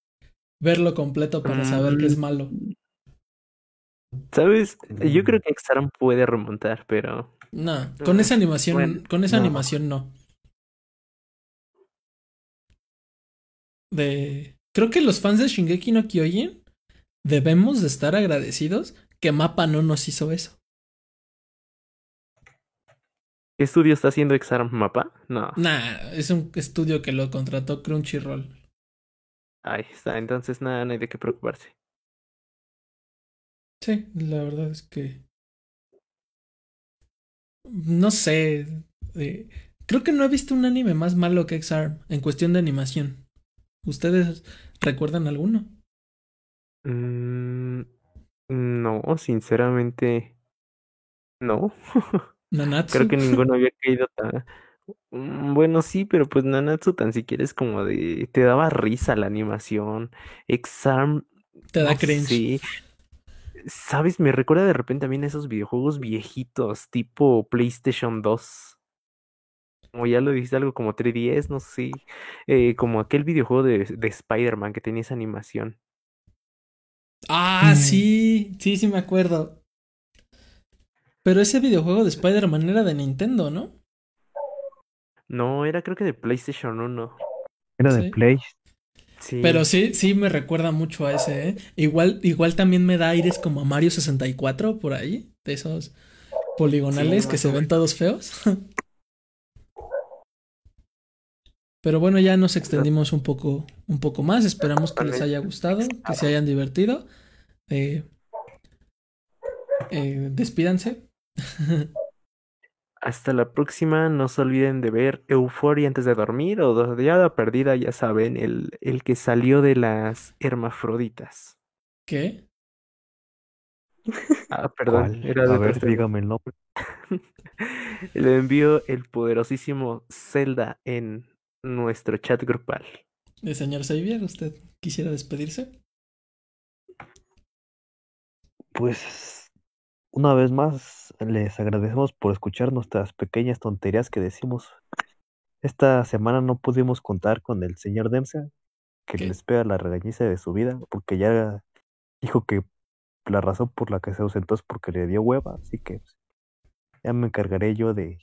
Speaker 1: verlo completo para saber que es
Speaker 3: Mm.
Speaker 1: malo.
Speaker 3: ¿Sabes? Yo
Speaker 4: Mm.
Speaker 3: creo que Exaram puede remontar, pero
Speaker 1: No, con
Speaker 3: Mm,
Speaker 1: esa animación,
Speaker 3: bueno,
Speaker 1: con esa
Speaker 4: no.
Speaker 1: animación no. De creo que los fans de Shingeki no Kyojin debemos de estar agradecidos que Mapa no nos hizo eso.
Speaker 3: ¿Qué estudio está haciendo Exaram Mapa? No.
Speaker 1: Nah, es un estudio que lo contrató Crunchyroll.
Speaker 3: Ahí está, entonces nada, no hay de qué preocuparse.
Speaker 1: Sí, la verdad es que. No sé. eh, Creo que no he visto un anime más malo que X-Arm en cuestión de animación. ¿Ustedes recuerdan alguno?
Speaker 3: Mm, no, sinceramente, no.
Speaker 1: Nanatsu.
Speaker 3: Creo que ninguno había caído tan... Mm, Bueno, sí, pero pues Nanatsu tan siquiera es como de... Te daba risa la animación. Exam...
Speaker 1: te da
Speaker 3: No
Speaker 1: cringe.
Speaker 3: sé. ¿Sabes? Me recuerda de repente también a esos videojuegos viejitos, tipo PlayStation 2. Como ya lo dijiste, algo como 3DS, no sé. Eh, como aquel videojuego de, de Spider-Man que tenía esa animación.
Speaker 1: Ah,
Speaker 4: Mm.
Speaker 1: sí, sí, sí me acuerdo. Pero ese videojuego de Spider-Man era de Nintendo, ¿no?
Speaker 3: No, era creo que de PlayStation 1.
Speaker 4: Era
Speaker 1: Sí.
Speaker 4: de Play.
Speaker 3: Sí.
Speaker 1: Pero sí, sí me recuerda mucho a ese, ¿eh? Igual, igual también me da aires como a Mario 64 por ahí, de esos poligonales
Speaker 3: Sí,
Speaker 1: que se ven todos feos. Pero bueno, ya nos extendimos un poco, un poco más. Esperamos que les haya gustado, que se hayan divertido. Eh, eh, despídanse.
Speaker 3: Hasta la próxima. No se olviden de ver Euphoria antes de dormir o Dodiada Perdida, ya saben, el, el que salió de las hermafroditas.
Speaker 1: ¿Qué?
Speaker 3: Ah, perdón,
Speaker 4: ¿Cuál?
Speaker 3: era
Speaker 4: A
Speaker 3: de
Speaker 4: ver,
Speaker 3: tercero.
Speaker 4: dígame el nombre.
Speaker 3: Le envío el poderosísimo Zelda en nuestro chat grupal.
Speaker 1: Eh, señor Xavier, ¿usted quisiera despedirse?
Speaker 4: Pues una vez más les agradecemos por escuchar nuestras pequeñas tonterías que decimos. Esta semana no pudimos contar con el señor Demsa, que
Speaker 1: ¿Qué?
Speaker 4: les pega la regañiza de su vida, porque ya dijo que la razón por la que se ausentó es porque le dio hueva, así que pues, ya me encargaré yo de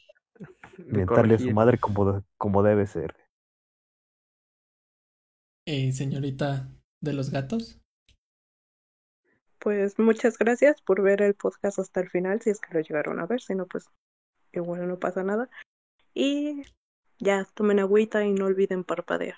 Speaker 3: De
Speaker 4: mentarle a su madre como, como debe ser.
Speaker 1: Eh, señorita de los gatos.
Speaker 2: Pues muchas gracias por ver el podcast hasta el final, si es que lo llegaron a ver, si no, pues igual no pasa nada. Y ya, tomen agüita y no olviden parpadear.